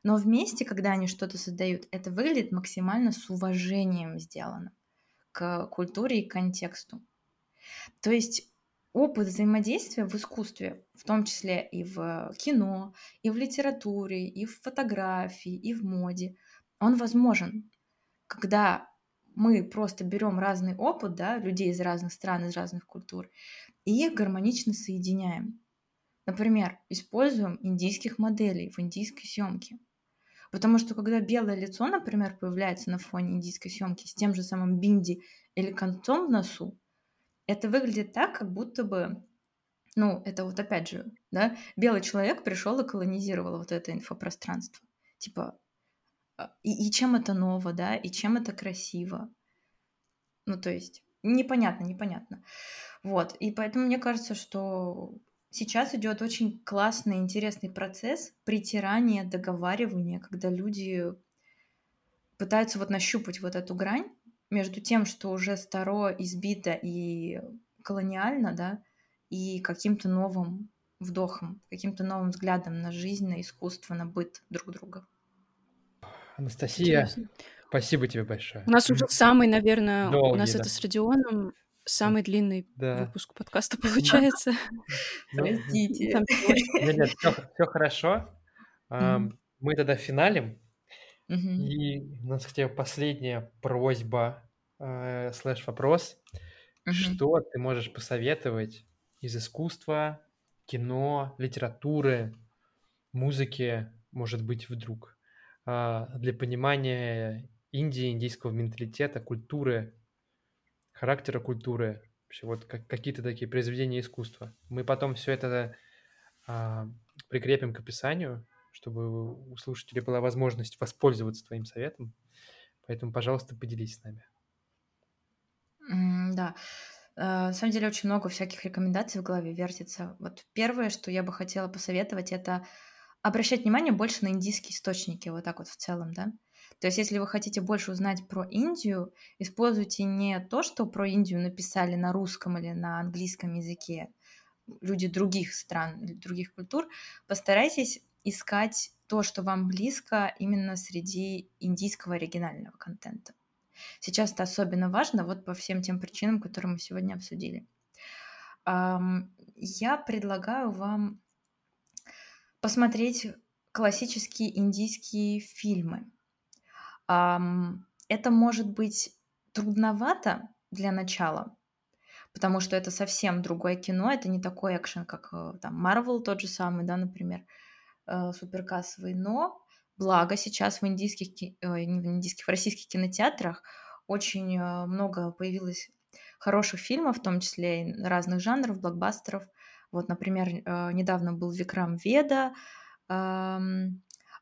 [SPEAKER 3] Но вместе, когда они что-то создают, это выглядит максимально с уважением сделано к культуре и контексту. То есть опыт взаимодействия в искусстве, в том числе и в кино, и в литературе, и в фотографии, и в моде, он возможен, когда мы просто берем разный опыт, да, людей из разных стран, из разных культур, и их гармонично соединяем. Например, используем индийских моделей в индийской съемке. Потому что когда белое лицо, например, появляется на фоне индийской съемки с тем же самым бинди или концом в носу, это выглядит так, как будто бы, ну, это вот опять же, да, белый человек пришел и колонизировал вот это инфопространство. Типа, а, и, и чем это ново, да, и чем это красиво. Ну, то есть, непонятно, непонятно. Вот, и поэтому мне кажется, что Сейчас идет очень классный, интересный процесс притирания, договаривания, когда люди пытаются вот нащупать вот эту грань между тем, что уже старо, избито и колониально, да, и каким-то новым вдохом, каким-то новым взглядом на жизнь, на искусство, на быт друг друга.
[SPEAKER 1] Анастасия, Интересно. спасибо тебе большое.
[SPEAKER 2] У нас уже самый, наверное, Долгий, у нас да. это с Родионом самый длинный да. выпуск подкаста получается.
[SPEAKER 3] Ну, Простите.
[SPEAKER 1] Нет, нет, все хорошо. Мы тогда финалим. И у нас к тебе последняя просьба э, слэш вопрос. Что ты можешь посоветовать из искусства, кино, литературы, музыки, может быть, вдруг, а, для понимания Индии, индийского менталитета, культуры, характера культуры, вообще вот как, какие-то такие произведения искусства. Мы потом все это а, прикрепим к описанию, чтобы у слушателей была возможность воспользоваться твоим советом. Поэтому, пожалуйста, поделись с нами.
[SPEAKER 3] Mm, да. Э, на самом деле очень много всяких рекомендаций в голове вертится. Вот первое, что я бы хотела посоветовать, это обращать внимание больше на индийские источники, вот так вот в целом, да. То есть, если вы хотите больше узнать про Индию, используйте не то, что про Индию написали на русском или на английском языке люди других стран других культур, постарайтесь искать то, что вам близко именно среди индийского оригинального контента. Сейчас это особенно важно вот по всем тем причинам, которые мы сегодня обсудили. Я предлагаю вам посмотреть классические индийские фильмы. Это может быть трудновато для начала, потому что это совсем другое кино, это не такой экшен, как э, там Marvel тот же самый, да, например, э, суперкассовый, но Благо сейчас в индийских, не в индийских, в российских кинотеатрах очень э, много появилось хороших фильмов, в том числе разных жанров, блокбастеров. Вот, например, недавно был Викрам Веда,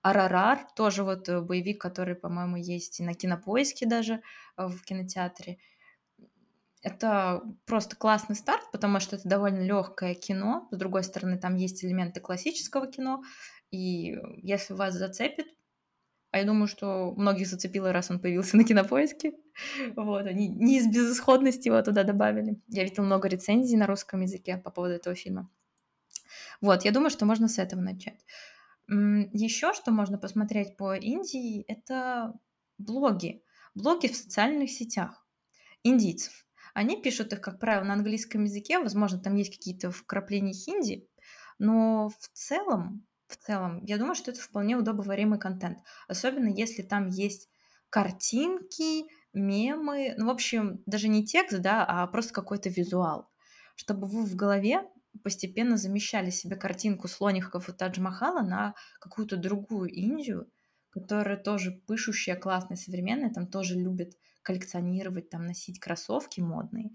[SPEAKER 3] Арарар, тоже вот э, боевик, который, по-моему, есть и на кинопоиске даже в кинотеатре. Это просто классный старт, потому что это довольно легкое кино. С другой стороны, там есть элементы классического кино, и если вас зацепит, а я думаю, что многих зацепило, раз он появился на кинопоиске. Вот, они не из безысходности его туда добавили. Я видела много рецензий на русском языке по поводу этого фильма. Вот, я думаю, что можно с этого начать. Еще что можно посмотреть по Индии, это блоги. Блоги в социальных сетях индийцев. Они пишут их, как правило, на английском языке, возможно, там есть какие-то вкрапления хинди, но в целом в целом, я думаю, что это вполне удобоваримый контент. Особенно если там есть картинки, мемы, ну, в общем, даже не текст, да, а просто какой-то визуал. Чтобы вы в голове постепенно замещали себе картинку слоников и Тадж-Махала на какую-то другую Индию, которая тоже пышущая, классная, современная, там тоже любит коллекционировать, там носить кроссовки модные.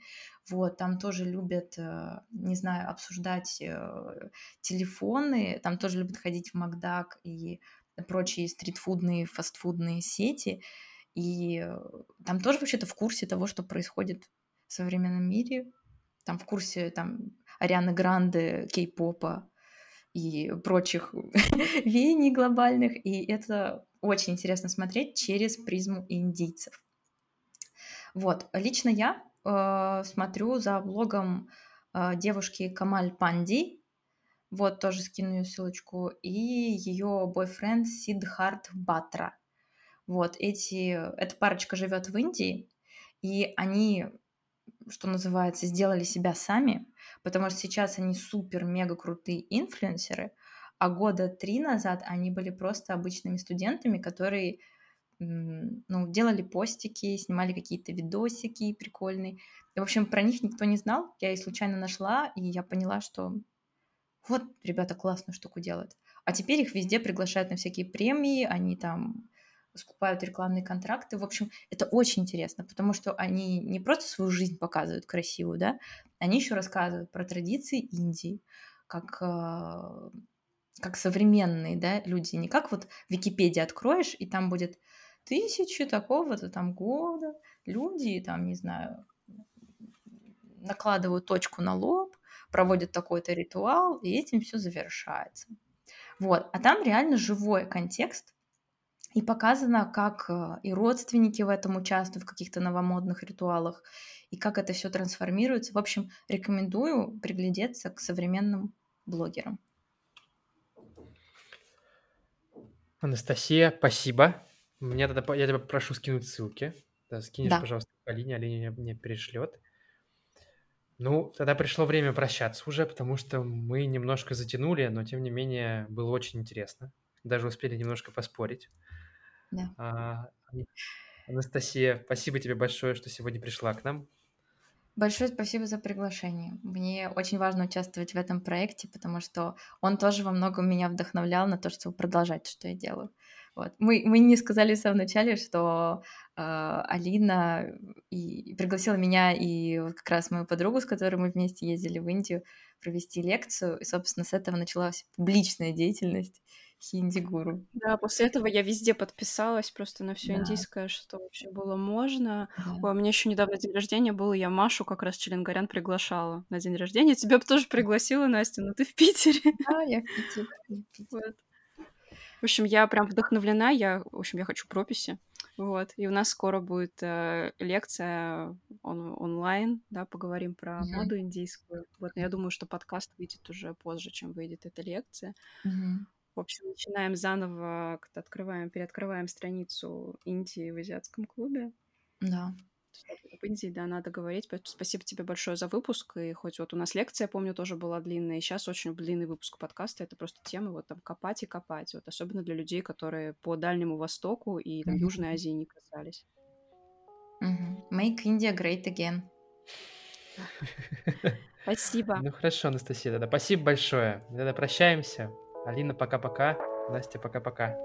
[SPEAKER 3] Вот, там тоже любят, э, не знаю, обсуждать э, телефоны, там тоже любят ходить в Макдак и прочие стритфудные, фастфудные сети. И э, там тоже вообще-то в курсе того, что происходит в современном мире. Там в курсе там Арианы Гранде, кей-попа и прочих веяний глобальных. И это очень интересно смотреть через призму индийцев. Вот, лично я э, смотрю за блогом э, девушки Камаль Панди, вот тоже скину ее ссылочку, и ее бойфренд Сидхарт Батра. Вот эти, эта парочка живет в Индии, и они, что называется, сделали себя сами, потому что сейчас они супер-мега крутые инфлюенсеры, а года три назад они были просто обычными студентами, которые ну, делали постики, снимали какие-то видосики прикольные. И, в общем, про них никто не знал. Я их случайно нашла, и я поняла, что вот, ребята классную штуку делают. А теперь их везде приглашают на всякие премии, они там скупают рекламные контракты. В общем, это очень интересно, потому что они не просто свою жизнь показывают красивую, да, они еще рассказывают про традиции Индии, как, э, как современные, да, люди. Не как вот в Википедии откроешь, и там будет тысячи такого-то там года люди, там, не знаю, накладывают точку на лоб, проводят такой-то ритуал, и этим все завершается. Вот. А там реально живой контекст, и показано, как э, и родственники в этом участвуют, в каких-то новомодных ритуалах, и как это все трансформируется. В общем, рекомендую приглядеться к современным блогером.
[SPEAKER 1] Анастасия, спасибо. Мне тогда, я тебя прошу скинуть ссылки. Да, скинешь,
[SPEAKER 3] Да.
[SPEAKER 1] пожалуйста, Алине, Алине мне перешлет. Ну, тогда пришло время прощаться уже, потому что мы немножко затянули, но тем не менее было очень интересно. Даже успели немножко поспорить.
[SPEAKER 3] Да.
[SPEAKER 1] А, Анастасия, спасибо тебе большое, что сегодня пришла к нам.
[SPEAKER 3] Большое спасибо за приглашение. Мне очень важно участвовать в этом проекте, потому что он тоже во многом меня вдохновлял на то, чтобы продолжать, что я делаю. Вот. Мы, мы не сказали в самом начале, что э, Алина и пригласила меня и вот как раз мою подругу, с которой мы вместе ездили в Индию, провести лекцию. И, собственно, с этого началась публичная деятельность хинди-гуру.
[SPEAKER 2] Да, после этого я везде подписалась просто на все
[SPEAKER 3] Да.
[SPEAKER 2] индийское, что вообще было можно.
[SPEAKER 3] Да.
[SPEAKER 2] Ой, у меня еще недавно день рождения был, и я Машу как раз Челенгарян приглашала на день рождения. Тебя бы тоже пригласила, Настя, но ты в Питере.
[SPEAKER 3] Да, я в Питере. я в Питере.
[SPEAKER 2] Вот. В общем, я прям вдохновлена, я, в общем, я хочу прописи. Вот. И у нас скоро будет э, лекция он, онлайн, да, поговорим про
[SPEAKER 3] Мгм.
[SPEAKER 2] моду индийскую. Вот, но я думаю, что подкаст выйдет уже позже, чем выйдет эта лекция.
[SPEAKER 3] Мгм.
[SPEAKER 2] В общем, начинаем заново, как-то открываем, переоткрываем страницу Индии в азиатском клубе.
[SPEAKER 3] Да.
[SPEAKER 2] Об Индии, да, надо говорить. Поэтому спасибо тебе большое за выпуск. И хоть вот у нас лекция, помню, тоже была длинная, и сейчас очень длинный выпуск подкаста. Это просто тема вот там копать и копать. Вот особенно для людей, которые по Дальнему Востоку и там
[SPEAKER 3] Мгм.
[SPEAKER 2] Южной Азии не касались.
[SPEAKER 3] Make India great again.
[SPEAKER 2] Спасибо.
[SPEAKER 1] Ну хорошо, Анастасия, тогда спасибо большое. Тогда прощаемся. Алина, пока-пока. Настя, пока-пока.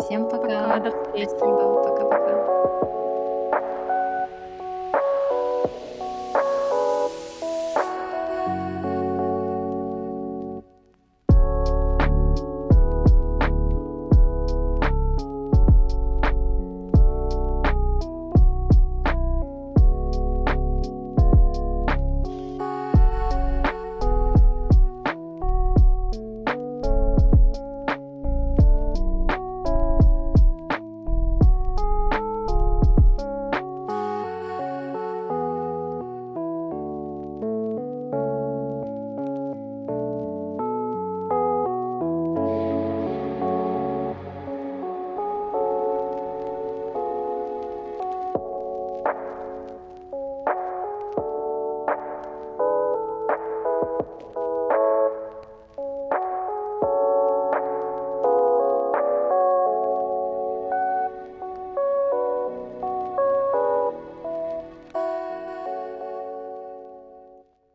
[SPEAKER 3] Всем пока.
[SPEAKER 2] Пока, до встречи.
[SPEAKER 3] Пока-пока.